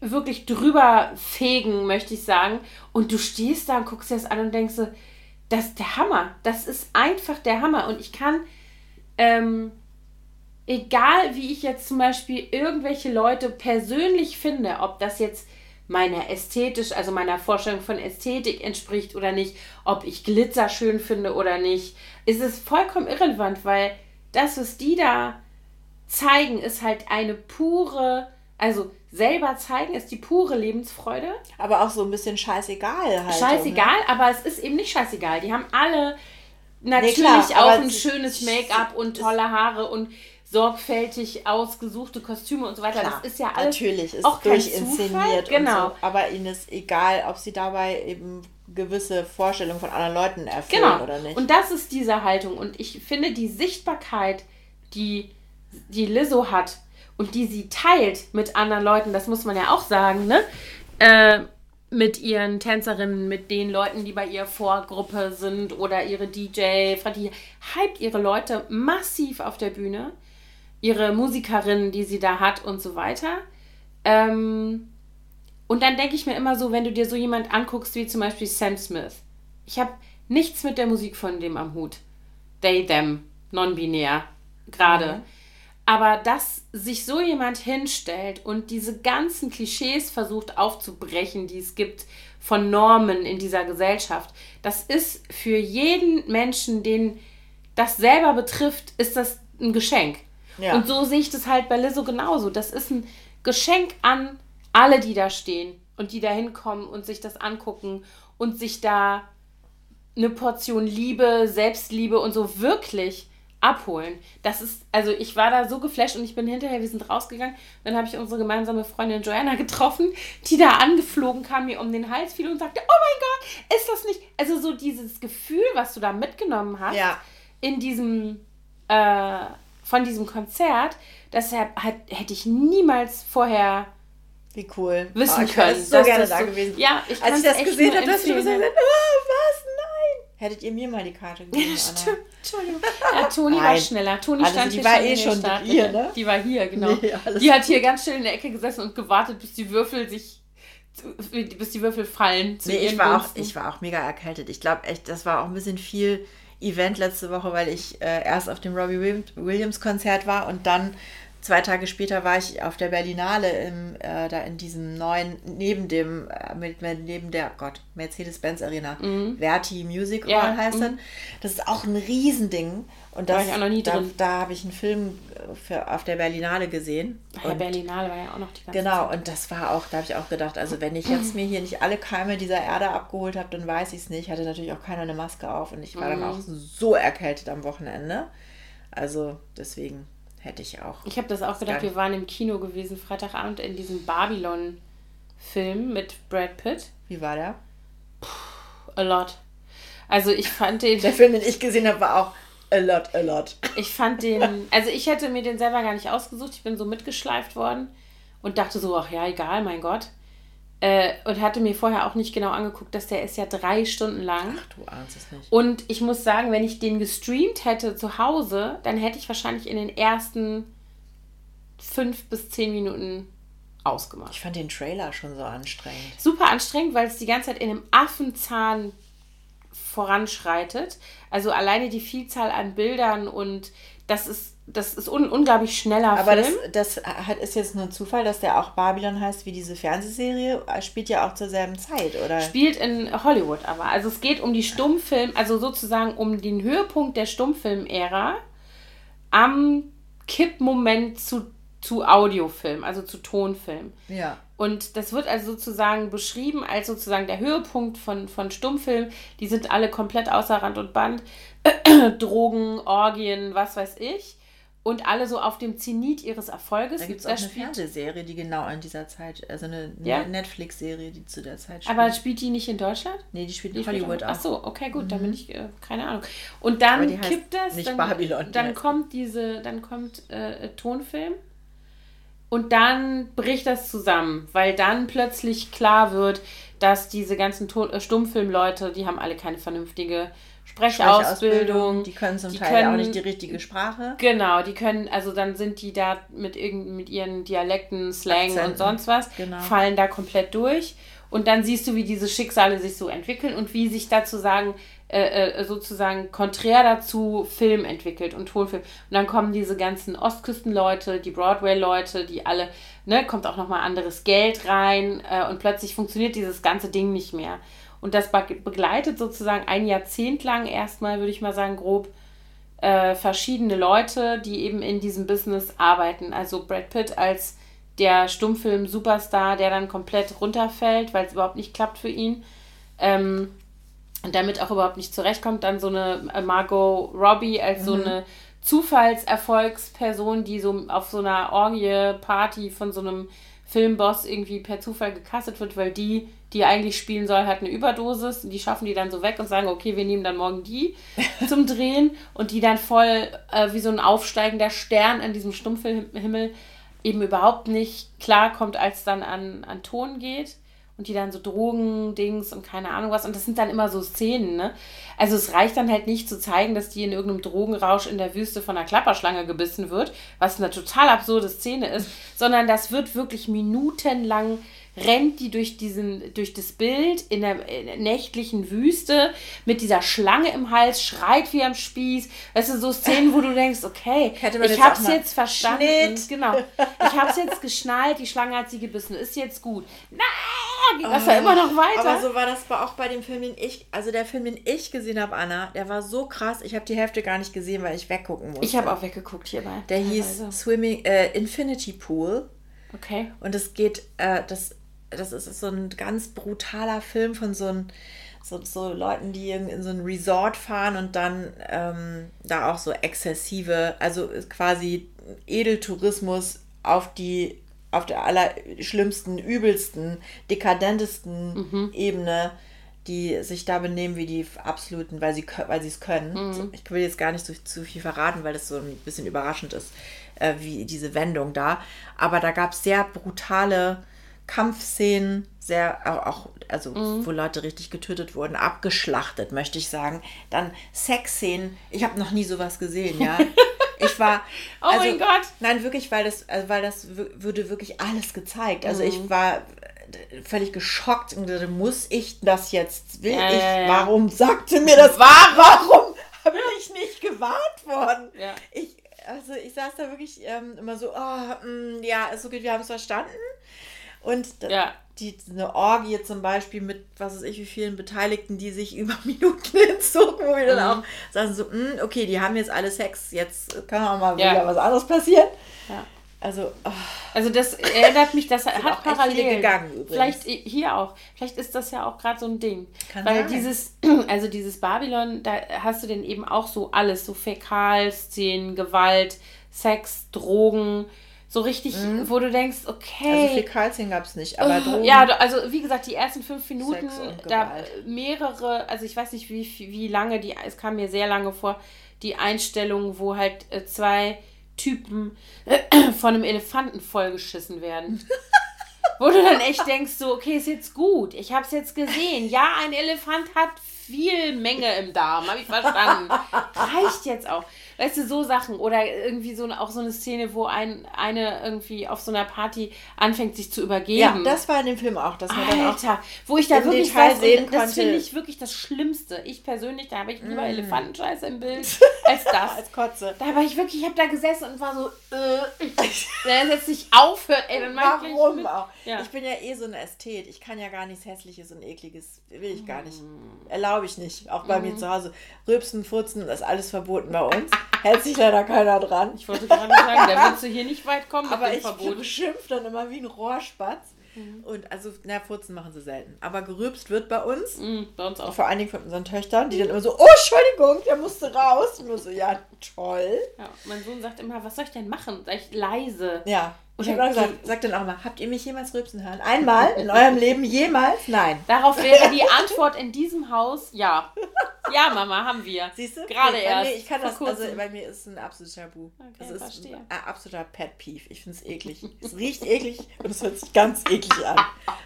wirklich drüber fegen, möchte ich sagen. Und du stehst da und guckst dir das an und denkst so, das ist der Hammer. Das ist einfach der Hammer. Und ich kann, ähm, egal wie ich jetzt zum Beispiel irgendwelche Leute persönlich finde, ob das jetzt meiner ästhetisch, also meiner Vorstellung von Ästhetik entspricht oder nicht, ob ich Glitzer schön finde oder nicht, ist es vollkommen irrelevant, weil das, was die da zeigen, ist halt eine pure, also selber zeigen, ist die pure Lebensfreude. Aber auch so ein bisschen scheißegal halt. Scheißegal, ne? aber es ist eben nicht scheißegal. Die haben alle natürlich nee, klar, auch ein schönes Make-up und tolle Haare und sorgfältig ausgesuchte Kostüme und so weiter. Klar, das ist ja alles natürlich ist auch durchinszeniert genau. So. Aber ihnen ist egal, ob sie dabei eben gewisse Vorstellungen von anderen Leuten erfüllen genau. oder nicht. Und das ist diese Haltung. Und ich finde die Sichtbarkeit, die die Lizzo hat, und die sie teilt mit anderen Leuten, das muss man ja auch sagen, ne? Äh, mit ihren Tänzerinnen, mit den Leuten, die bei ihr Vorgruppe sind oder ihre DJ, die hypt ihre Leute massiv auf der Bühne, ihre Musikerinnen, die sie da hat und so weiter. Ähm, und dann denke ich mir immer so, wenn du dir so jemand anguckst wie zum Beispiel Sam Smith, ich habe nichts mit der Musik von dem am Hut. They, them, non-binär, gerade. Mhm. Aber dass sich so jemand hinstellt und diese ganzen Klischees versucht aufzubrechen, die es gibt von Normen in dieser Gesellschaft, das ist für jeden Menschen, den das selber betrifft, ist das ein Geschenk. Ja. Und so sehe ich das halt bei Lizzo genauso. Das ist ein Geschenk an alle, die da stehen und die da hinkommen und sich das angucken und sich da eine Portion Liebe, Selbstliebe und so wirklich abholen. Das ist, also ich war da so geflasht und ich bin hinterher, wir sind rausgegangen. Dann habe ich unsere gemeinsame Freundin Joanna getroffen, die da angeflogen kam, mir um den Hals fiel und sagte, oh mein Gott, ist das nicht, also so dieses Gefühl, was du da mitgenommen hast, ja. in diesem, äh, von diesem Konzert, das hätte ich niemals vorher wie cool. Wissen oh, können. so gerne da so, gewesen. Ja, ich Als ich das gesehen habe, dass du gesagt oh, was? Nein. Hättet ihr mir mal die Karte (laughs) gegeben, ja, stimmt. Entschuldigung. (laughs) Ja, Toni war schneller. Toni also stand die hier war schon eh schon Start, hier, ne? Die war hier, genau. Nee, die hat hier ganz still in der Ecke gesessen und gewartet, bis die Würfel sich bis die Würfel fallen. nee, ich war, auch, ich war auch mega erkältet. Ich glaube echt, das war auch ein bisschen viel Event letzte Woche, weil ich äh, erst auf dem Robbie Williams Konzert war und dann zwei Tage später war ich auf der Berlinale im, äh, da in diesem neuen, neben dem, äh, mit, neben der, Gott, Mercedes-Benz Arena, mhm. Verti Music Hall ja, heißt das. Mhm. Das ist auch ein Riesending. Und das, war ich auch noch nie da, drin. Da habe ich einen Film äh, für, auf der Berlinale gesehen. Ach ja, Berlinale war ja auch noch die ganze Genau, Zeit. und das war auch, da habe ich auch gedacht, also wenn ich jetzt (clears throat) mir hier nicht alle Keime dieser Erde abgeholt habe, dann weiß ich es nicht. Hatte natürlich auch keiner eine Maske auf und ich war mhm. dann auch so erkältet am Wochenende. Also deswegen Hätte ich auch. Ich habe das auch gedacht, wir waren im Kino gewesen, Freitagabend, in diesem Babylon-Film mit Brad Pitt. Wie war der? Puh, a lot. Also ich fand den. (laughs) der Film, den ich gesehen habe, war auch a lot, a lot. Ich fand den. Also ich hätte mir den selber gar nicht ausgesucht. Ich bin so mitgeschleift worden und dachte so, ach ja, egal, mein Gott. Äh, und hatte mir vorher auch nicht genau angeguckt, dass der ist ja drei Stunden lang. Ach, du ahnst es nicht. Und ich muss sagen, wenn ich den gestreamt hätte zu Hause, dann hätte ich wahrscheinlich in den ersten fünf bis zehn Minuten ausgemacht. Ich fand den Trailer schon so anstrengend. Super anstrengend, weil es die ganze Zeit in einem Affenzahn voranschreitet. Also alleine die Vielzahl an Bildern und das ist das ist un unglaublich schneller Aber Film. Aber das, das hat, ist jetzt nur ein Zufall, dass der auch Babylon heißt wie diese Fernsehserie. Spielt ja auch zur selben Zeit, oder? Spielt in Hollywood aber. Also es geht um die Stummfilm, also sozusagen um den Höhepunkt der Stummfilm-Ära am Kippmoment zu, zu Audiofilm, also zu Tonfilm. Ja. Und das wird also sozusagen beschrieben als sozusagen der Höhepunkt von, von Stummfilm. Die sind alle komplett außer Rand und Band. (clears throat) Drogen, Orgien, was weiß ich und alle so auf dem Zenit ihres Erfolges. Da gibt es auch eine Fernsehserie, die genau in dieser Zeit, also eine ja? Netflix-Serie, die zu der Zeit spielt. Aber spielt die nicht in Deutschland? Nee, die spielt in Hollywood auch. Ach so, okay, gut, mhm. dann bin ich, äh, keine Ahnung. Und dann kippt das, nicht dann, Babylon, dann kommt diese, dann kommt äh, Tonfilm und dann bricht das zusammen, weil dann plötzlich klar wird, dass diese ganzen Ton äh, Stummfilmleute, die haben alle keine vernünftige Sprechausbildung. Die können zum die Teil können, auch nicht die richtige Sprache. Genau, die können, also dann sind die da mit, irgend, mit ihren Dialekten, Slang Akzenten. und sonst was, genau. fallen da komplett durch. Und dann siehst du, wie diese Schicksale sich so entwickeln und wie sich dazu sagen, äh, äh, sozusagen konträr dazu Film entwickelt und Tonfilm. Und dann kommen diese ganzen Ostküstenleute, die Broadway-Leute, die alle, ne, kommt auch nochmal anderes Geld rein äh, und plötzlich funktioniert dieses ganze Ding nicht mehr. Und das begleitet sozusagen ein Jahrzehnt lang erstmal, würde ich mal sagen, grob äh, verschiedene Leute, die eben in diesem Business arbeiten. Also Brad Pitt als der Stummfilm-Superstar, der dann komplett runterfällt, weil es überhaupt nicht klappt für ihn. Ähm, und damit auch überhaupt nicht zurechtkommt. Dann so eine äh, Margot Robbie als mhm. so eine Zufallserfolgsperson, die so auf so einer Orgie-Party von so einem Filmboss irgendwie per Zufall gecastet wird, weil die die eigentlich spielen soll, hat eine Überdosis. Die schaffen die dann so weg und sagen, okay, wir nehmen dann morgen die (laughs) zum Drehen und die dann voll äh, wie so ein aufsteigender Stern an diesem Stummfilmhimmel eben überhaupt nicht klarkommt, als dann an, an Ton geht. Und die dann so Drogen-Dings und keine Ahnung was. Und das sind dann immer so Szenen, ne? Also es reicht dann halt nicht zu zeigen, dass die in irgendeinem Drogenrausch in der Wüste von einer Klapperschlange gebissen wird, was eine total absurde Szene ist, sondern das wird wirklich minutenlang rennt die durch diesen, durch das Bild in der, in der nächtlichen Wüste mit dieser Schlange im Hals, schreit wie am Spieß. Weißt du, so Szenen, wo du denkst, okay, (laughs) ich jetzt hab's mal jetzt verstanden. Schnitt. Genau. Ich hab's jetzt geschnallt, die Schlange hat sie gebissen. Ist jetzt gut. Nein, das war immer noch weiter. Aber so war das auch bei dem Film, den ich, also der Film, den ich gesehen habe, Anna, der war so krass. Ich habe die Hälfte gar nicht gesehen, weil ich weggucken musste. ich habe auch weggeguckt hierbei. Der hieß. Swimming, äh, Infinity Pool. Okay. Und es geht, äh, das, das ist so ein ganz brutaler Film von so, ein, so, so Leuten, die in, in so ein Resort fahren und dann ähm, da auch so exzessive, also quasi Edeltourismus auf die auf der allerschlimmsten, übelsten, dekadentesten Ebene, die sich da benehmen wie die absoluten, weil sie weil sie es können. So, Ich will jetzt gar nicht so zu viel verraten, weil das so ein bisschen überraschend ist, äh, wie diese Wendung da. Aber da gab es sehr brutale Kampfszenen, sehr auch, also wo Leute richtig getötet wurden, abgeschlachtet, möchte ich sagen. Dann Sexszenen. Ich habe noch nie sowas gesehen, ja. (laughs) Ich war Oh mein Gott. Nein, wirklich, weil das, also weil das würde wirklich alles gezeigt. Also Mhm. ich war äh, völlig geschockt und dachte, muss ich das jetzt? Will Ja, ich? ja, ja. Warum sagte mir das? Warum (laughs) bin ich nicht gewarnt worden? Ja. Ich, also ich saß da wirklich ähm, immer so, oh, mm, ja, ist okay, wir haben es verstanden. Und Ja. die, eine Orgie zum Beispiel mit, was weiß ich, wie vielen Beteiligten, die sich (laughs) über Minuten hinzogen, wo wir dann Mhm. auch sagen so, mm, okay, die haben jetzt alle Sex, jetzt kann auch mal Ja. wieder was anderes passieren. Ja. Also, oh, Also das erinnert mich, das (laughs) hat parallel. gegangen übrigens. Vielleicht hier auch. Vielleicht ist das ja auch gerade so ein Ding. Kann Weil sein. dieses, (clears throat) also dieses Babylon, da hast du denn eben auch so alles, so Fäkalszenen, Gewalt, Sex, Drogen, so richtig, wo du denkst, okay. also Fäkalszenen gab es nicht, aber Drogen. Ja, also wie gesagt, die ersten fünf Minuten, da mehrere, also ich weiß nicht, wie, wie lange die, es kam mir sehr lange vor, die Einstellung, wo halt äh, zwei Typen (clears throat) von einem Elefanten vollgeschissen werden. (laughs) Wo du dann echt denkst, so, okay, ist jetzt gut, ich hab's jetzt gesehen. Ja, ein Elefant hat viel Menge im Darm, habe ich verstanden. (laughs) Reicht jetzt auch. Weißt du, so Sachen. Oder irgendwie so auch so eine Szene, wo ein, eine irgendwie auf so einer Party anfängt, sich zu übergeben. ja, das war in dem Film auch, auch Alter, wo ich da wirklich Detail weiß, sehen das finde ich wirklich das Schlimmste. Ich persönlich, da habe ich lieber Mm. Elefantenscheiße im Bild (laughs) als das. als Kotze. Da war ich wirklich, ich habe da gesessen und war so, äh, wenn er (laughs) jetzt nicht aufhört, ey, dann mach ich Warum auch? Ja. Ich bin ja eh so eine Ästhet. Ich kann ja gar nichts Hässliches und Ekliges. Will ich gar nicht. Mm. Erlaube ich nicht. Auch bei mir zu Hause. Rülpsen, Furzen, das ist alles verboten bei uns. Hält sich leider keiner dran. Ich wollte gerade sagen, da willst du hier nicht weit kommen Aber ich Verbot. beschimpfe dann immer wie ein Rohrspatz. Mhm. Und also, na, Furzen machen sie selten. Aber gerülpst wird bei uns. Mhm, bei uns auch. Vor allen Dingen von unseren Töchtern, die dann immer so, oh, Entschuldigung, der musste raus. Und nur so, ja, toll. Ja, mein Sohn sagt immer, was soll ich denn machen? Sag ich leise. Ja. Und ich habe gesagt, sagt dann auch mal, habt ihr mich jemals rülpsen hören? Einmal in (laughs) eurem Leben jemals? Nein. Darauf wäre die (laughs) Antwort in diesem Haus ja. Ja, Mama, haben wir. Siehst du? Gerade nee, erst. Mir, ich kann das, also bei mir ist es ein absolutes Tabu. Okay, das ist verstehe. ein absoluter Pet Peeve. Ich finde es eklig. Es riecht eklig und es hört sich ganz eklig an.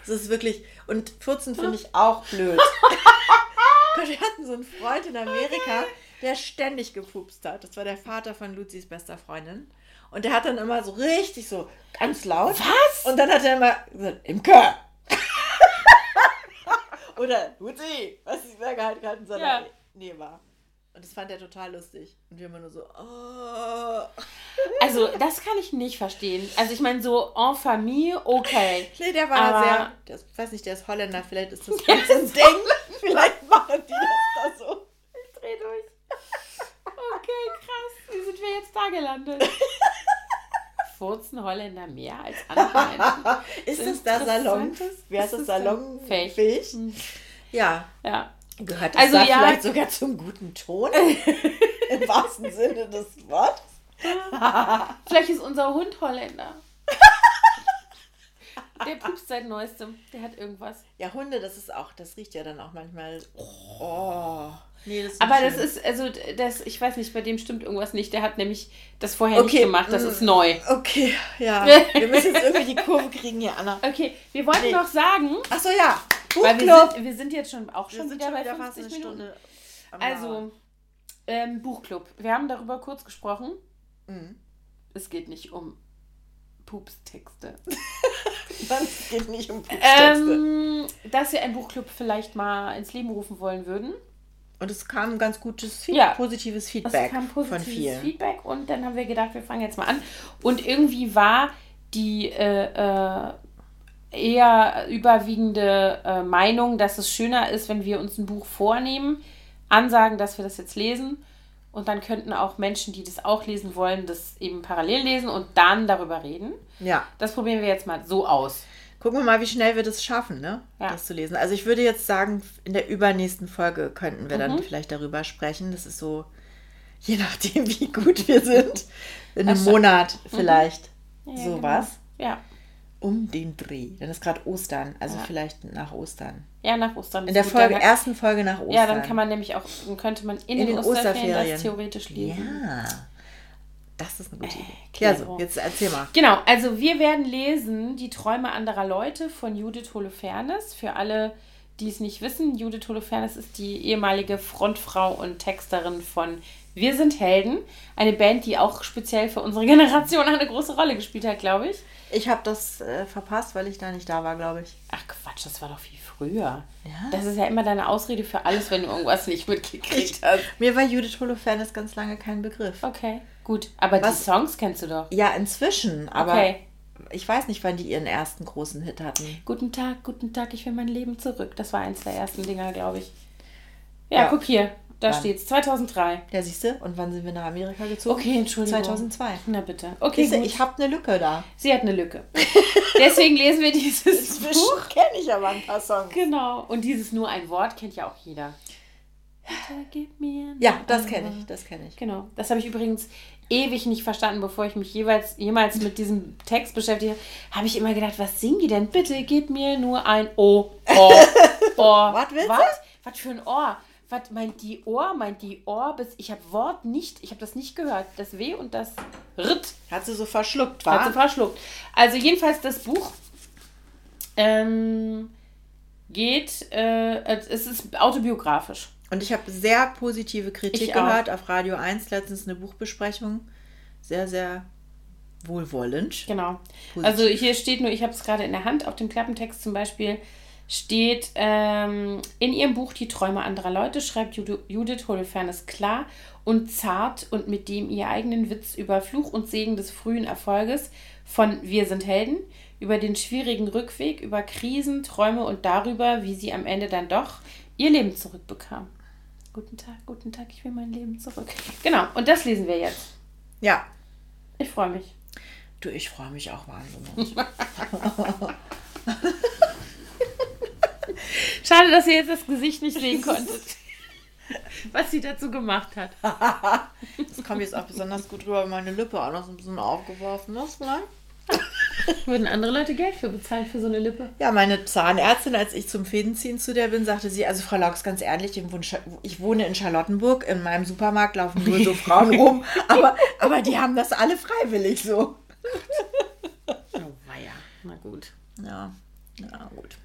Es ist wirklich, und Furzen finde ich auch blöd. (laughs) Gott, wir hatten so einen Freund in Amerika, der ständig gepupst hat. Das war der Vater von Luzis bester Freundin. Und der hat dann immer so richtig so ganz laut. Was? Und dann hat er immer gesagt, Imker. (laughs) Oder Luzi, was ist wer gehalten hat in seiner Ja. Nähe war. Und das fand er total lustig. Und wir immer nur so, oh. Also, das kann ich nicht verstehen. Also, ich meine, so en famille, okay. Nee, der war Aber- sehr, der ist, ich weiß nicht, der ist Holländer, vielleicht ist das (laughs) ein Ding. Vielleicht machen die das da so. Ich dreh durch. Okay, krass. Wie sind wir jetzt da gelandet? (laughs) Furzen Holländer mehr als andere (laughs) Menschen. Ist das da Salon? Heißt ist das da salonfähig? fähig? Hm. Ja. Ja. Gehört das Also da ja. vielleicht sogar zum guten Ton? (laughs) Im wahrsten Sinne des Wortes? Vielleicht ist unser Hund Holländer. Der pupst seit neuestem. Der hat irgendwas. Ja, Hunde, das ist auch, das riecht ja dann auch manchmal. Oh. Nee, das ist Aber nicht das schön. ist, also, das, ich weiß nicht, bei dem stimmt irgendwas nicht. Der hat nämlich das vorher Okay, nicht gemacht. Das mm. ist neu. Okay, ja. (laughs) Wir müssen jetzt irgendwie die Kurve kriegen hier, Anna. Okay, wir wollten Nee. noch sagen, Achso, ja. weil wir Buchclub. sind, wir sind jetzt schon auch Wir schon sind wieder schon bei wieder fast 50 eine Minuten. Also, ähm, Buchclub. Wir haben darüber kurz gesprochen. Mhm. Es geht nicht um Pupstexte. (laughs) (laughs) es geht nicht um ähm, Dass wir einen Buchclub vielleicht mal ins Leben rufen wollen würden. Und es kam ganz gutes Feed ja. positives Feedback es kam positives von vielen. Feedback und dann haben wir gedacht, wir fangen jetzt mal an. Und irgendwie war die äh, äh, eher überwiegende äh, Meinung, dass es schöner ist, wenn wir uns ein Buch vornehmen, ansagen, dass wir das jetzt lesen. Und dann könnten auch Menschen, die das auch lesen wollen, das eben parallel lesen und dann darüber reden. Ja. Das probieren wir jetzt mal so aus. Gucken wir mal, wie schnell wir das schaffen, ne? Ja. Das zu lesen. Also ich würde jetzt sagen, in der übernächsten Folge könnten wir mhm. dann vielleicht darüber sprechen. Das ist so, je (laughs) nachdem, wie gut wir sind. In einem Monat mhm. vielleicht. Mhm. Ja, sowas. Genau. Ja. Um den Dreh. Dann ist gerade Ostern, also ja. vielleicht nach Ostern. Ja, nach Ostern. In der Folge, ersten Folge nach Ostern. Ja, dann kann man nämlich auch, dann könnte man in, in den, den Osterferien, Osterferien das theoretisch lesen. Ja. Das ist eine gute Idee. Äh, ja, so, jetzt erzähl mal. Genau, also wir werden lesen Die Träume anderer Leute von Judith Holofernes. Für alle, die es nicht wissen, Judith Holofernes ist die ehemalige Frontfrau und Texterin von Wir sind Helden. Eine Band, die auch speziell für unsere (laughs) Generation eine große Rolle gespielt hat, glaube ich. Ich habe das äh, verpasst, weil ich da nicht da war, glaube ich. Ach Quatsch, das war doch viel früher. Ja? Das ist ja immer deine Ausrede für alles, wenn du irgendwas nicht mitgekriegt hast. Mir war Judith Holofernes ganz lange kein Begriff. Okay. Gut, aber Was? die Songs kennst du doch. Ja, inzwischen, aber okay. ich weiß nicht, wann die ihren ersten großen Hit hatten. Guten Tag, guten Tag, ich will mein Leben zurück. Das war eins der ersten Dinger, glaube ich. Ja, ja, guck hier, da wann? steht's. 2003. Ja, siehst du? Und wann sind wir nach Amerika gezogen? Okay, Entschuldigung. 2002. Na bitte. Okay, du, ich habe eine Lücke da. Sie hat eine Lücke. (laughs) Deswegen lesen wir dieses Inzwischen Buch. kenne ich aber ein paar Songs. Genau. Und dieses nur ein Wort kennt ja auch jeder. Gib mir ja, das kenne ich, das kenne ich. Genau. Das habe ich übrigens ewig nicht verstanden, bevor ich mich jeweils jemals mit diesem Text beschäftige. Habe ich immer gedacht, was singen die denn? Bitte gib mir nur ein O. Ohr. (laughs) Ohr. Was willst Was? Was für ein Ohr? Was meint die Ohr? Meint die Ohr? Bis ich habe Wort nicht, ich habe das nicht gehört. Das W und das Ritt. Hat sie so verschluckt, war? Hat sie verschluckt. Also jedenfalls das Buch ähm, geht, äh, es ist autobiografisch. Und ich habe sehr positive Kritik ich gehört auch. auf Radio 1 letztens eine Buchbesprechung. Sehr, sehr wohlwollend. Genau. Positiv. Also hier steht nur, ich habe es gerade in der Hand, auf dem Klappentext zum Beispiel steht, ähm, in ihrem Buch Die Träume anderer Leute schreibt Judith Holofernes klar und zart und mit dem ihr eigenen Witz über Fluch und Segen des frühen Erfolges von Wir sind Helden, über den schwierigen Rückweg, über Krisen, Träume und darüber, wie sie am Ende dann doch ihr Leben zurückbekam. Guten Tag, guten Tag, ich will mein Leben zurück. Genau, und das lesen wir jetzt. Ja. Ich freue mich. Du, ich freue mich auch wahnsinnig. (laughs) Schade, dass ihr jetzt das Gesicht nicht sehen (laughs) konntet. Was sie dazu gemacht hat. das kommt jetzt auch besonders gut rüber, meine Lippe auch noch so ein bisschen aufgeworfen ist, vielleicht. (laughs) Würden andere Leute Geld für bezahlen für so eine Lippe? Ja, meine Zahnärztin, als ich zum Fädenziehen zu der bin, sagte sie, also Frau Laux, ganz ehrlich, ich wohne in Charlottenburg, in meinem Supermarkt laufen nur so (laughs) Frauen rum, aber, aber die haben das alle freiwillig so. Oh weia, na gut. Ja, ja gut.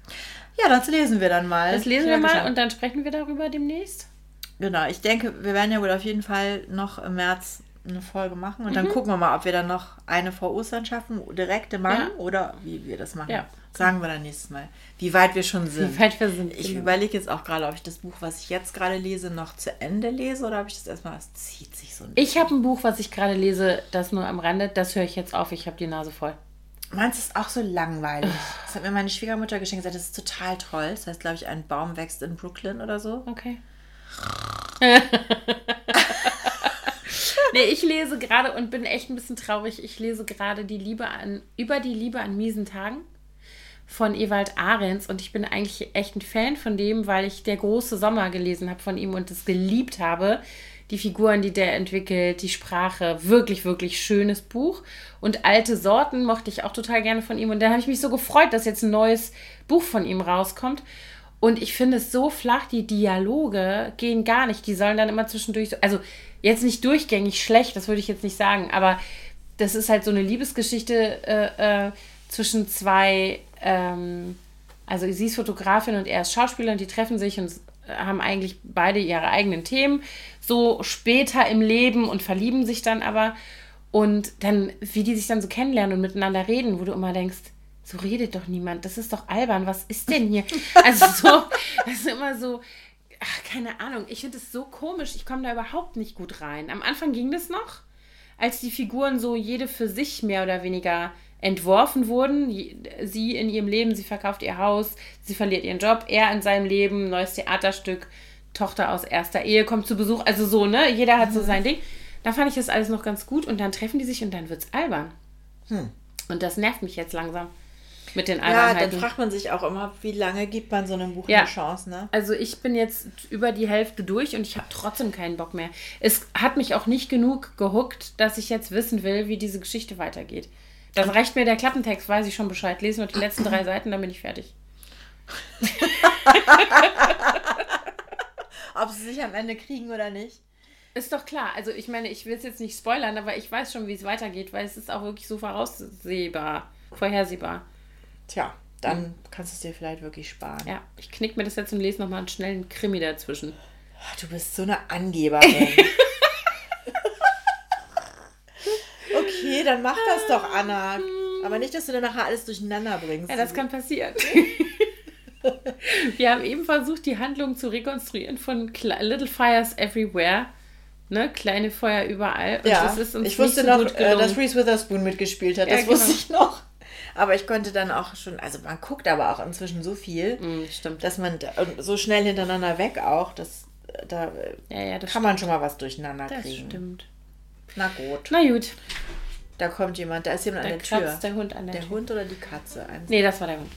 Ja, das lesen wir dann mal. Das lesen wir mal und dann sprechen wir darüber demnächst. Genau, ich denke, wir werden ja wohl auf jeden Fall noch im März eine Folge machen und mhm. dann gucken wir mal, ob wir dann noch eine vor Ostern schaffen, direkt im Mann ja. oder wie wir das machen. Ja. Sagen wir dann nächstes Mal, wie weit wir schon sind. Wie weit wir sind. Ich genau. überlege jetzt auch gerade, ob ich das Buch, was ich jetzt gerade lese, noch zu Ende lese oder ob ich das erstmal, es zieht sich so ein Ich habe ein Buch, was ich gerade lese, das nur am Rande, das höre ich jetzt auf, ich habe die Nase voll. Meins ist auch so langweilig. Das hat mir meine Schwiegermutter geschenkt, gesagt, das ist total toll. Das heißt, glaube ich, ein Baum wächst in Brooklyn oder so. Okay. (laughs) nee, ich lese gerade und bin echt ein bisschen traurig. Ich lese gerade die Liebe an, über die Liebe an miesen Tagen von Ewald Ahrens und ich bin eigentlich echt ein Fan von dem, weil ich der große Sommer gelesen habe von ihm und es geliebt habe. Die Figuren, die der entwickelt, die Sprache, wirklich, wirklich schönes Buch. Und alte Sorten mochte ich auch total gerne von ihm. Und da habe ich mich so gefreut, dass jetzt ein neues Buch von ihm rauskommt. Und ich finde es so flach, die Dialoge gehen gar nicht. Die sollen dann immer zwischendurch so, also jetzt nicht durchgängig schlecht, das würde ich jetzt nicht sagen, aber das ist halt so eine Liebesgeschichte äh, äh, zwischen zwei, ähm, also sie ist Fotografin und er ist Schauspieler und die treffen sich und haben eigentlich beide ihre eigenen Themen, so später im Leben und verlieben sich dann aber. Und dann, wie die sich dann so kennenlernen und miteinander reden, wo du immer denkst, so redet doch niemand. Das ist doch albern. Was ist denn hier? (laughs) Also so, das ist immer so, ach, keine Ahnung. Ich finde es so komisch. Ich komme da überhaupt nicht gut rein. Am Anfang ging das noch, als die Figuren so jede für sich mehr oder weniger entworfen wurden. Sie in ihrem Leben, sie verkauft ihr Haus, sie verliert ihren Job, er in seinem Leben, neues Theaterstück, Tochter aus erster Ehe kommt zu Besuch. Also so, ne? Jeder hat so mhm. sein Ding. Da fand ich das alles noch ganz gut und dann treffen die sich und dann wird es albern. Hm. Und das nervt mich jetzt langsam mit den Albernheiten. Ja, dann fragt man sich auch immer, wie lange gibt man so einem Buch ja. eine Chance, ne? Also ich bin jetzt über die Hälfte durch und ich habe trotzdem keinen Bock mehr. Es hat mich auch nicht genug gehuckt, dass ich jetzt wissen will, wie diese Geschichte weitergeht. Dann reicht mir der Klappentext, weiß ich schon Bescheid. Lese nur die letzten drei Seiten, dann bin ich fertig. (laughs) Ob sie sich am Ende kriegen oder nicht. Ist doch klar. Also ich meine, ich will es jetzt nicht spoilern, aber ich weiß schon, wie es weitergeht, weil es ist auch wirklich so voraussehbar, vorhersehbar. Tja, dann mhm. kannst du es dir vielleicht wirklich sparen. Ja, ich knick mir das jetzt und lese nochmal einen schnellen Krimi dazwischen. Du bist so eine Angeberin. (laughs) okay, dann mach das doch, Anna. (laughs) Aber nicht, dass du dann nachher alles durcheinander bringst. Ja, das kann passieren. (laughs) Wir haben eben versucht, die Handlung zu rekonstruieren von Little Fires Everywhere. Ne? Kleine Feuer überall. Und ja, das ist uns ich wusste so noch, äh, dass Reese Witherspoon mitgespielt hat. Das ja, wusste genau. ich noch. Aber ich konnte dann auch schon, also man guckt aber auch inzwischen so viel, mm, stimmt. dass man so schnell hintereinander weg auch, dass da ja, ja, das kann stimmt. man schon mal was durcheinander das kriegen. Das stimmt. Na gut. Na gut. Da kommt jemand, da ist jemand da an der Tür. der Hund an der, der Tür. Hund oder die Katze? Eins. Nee, das war der Hund.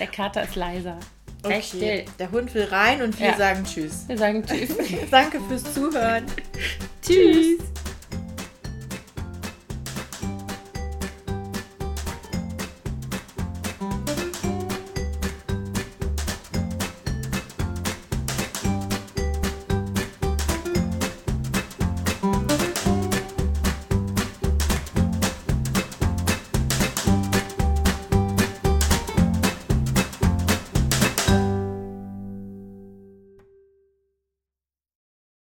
der Kater ist leiser. (laughs) Okay. Still. Der Hund will rein und wir ja. sagen Tschüss. Wir sagen Tschüss. (laughs) Danke fürs Zuhören. (laughs) tschüss.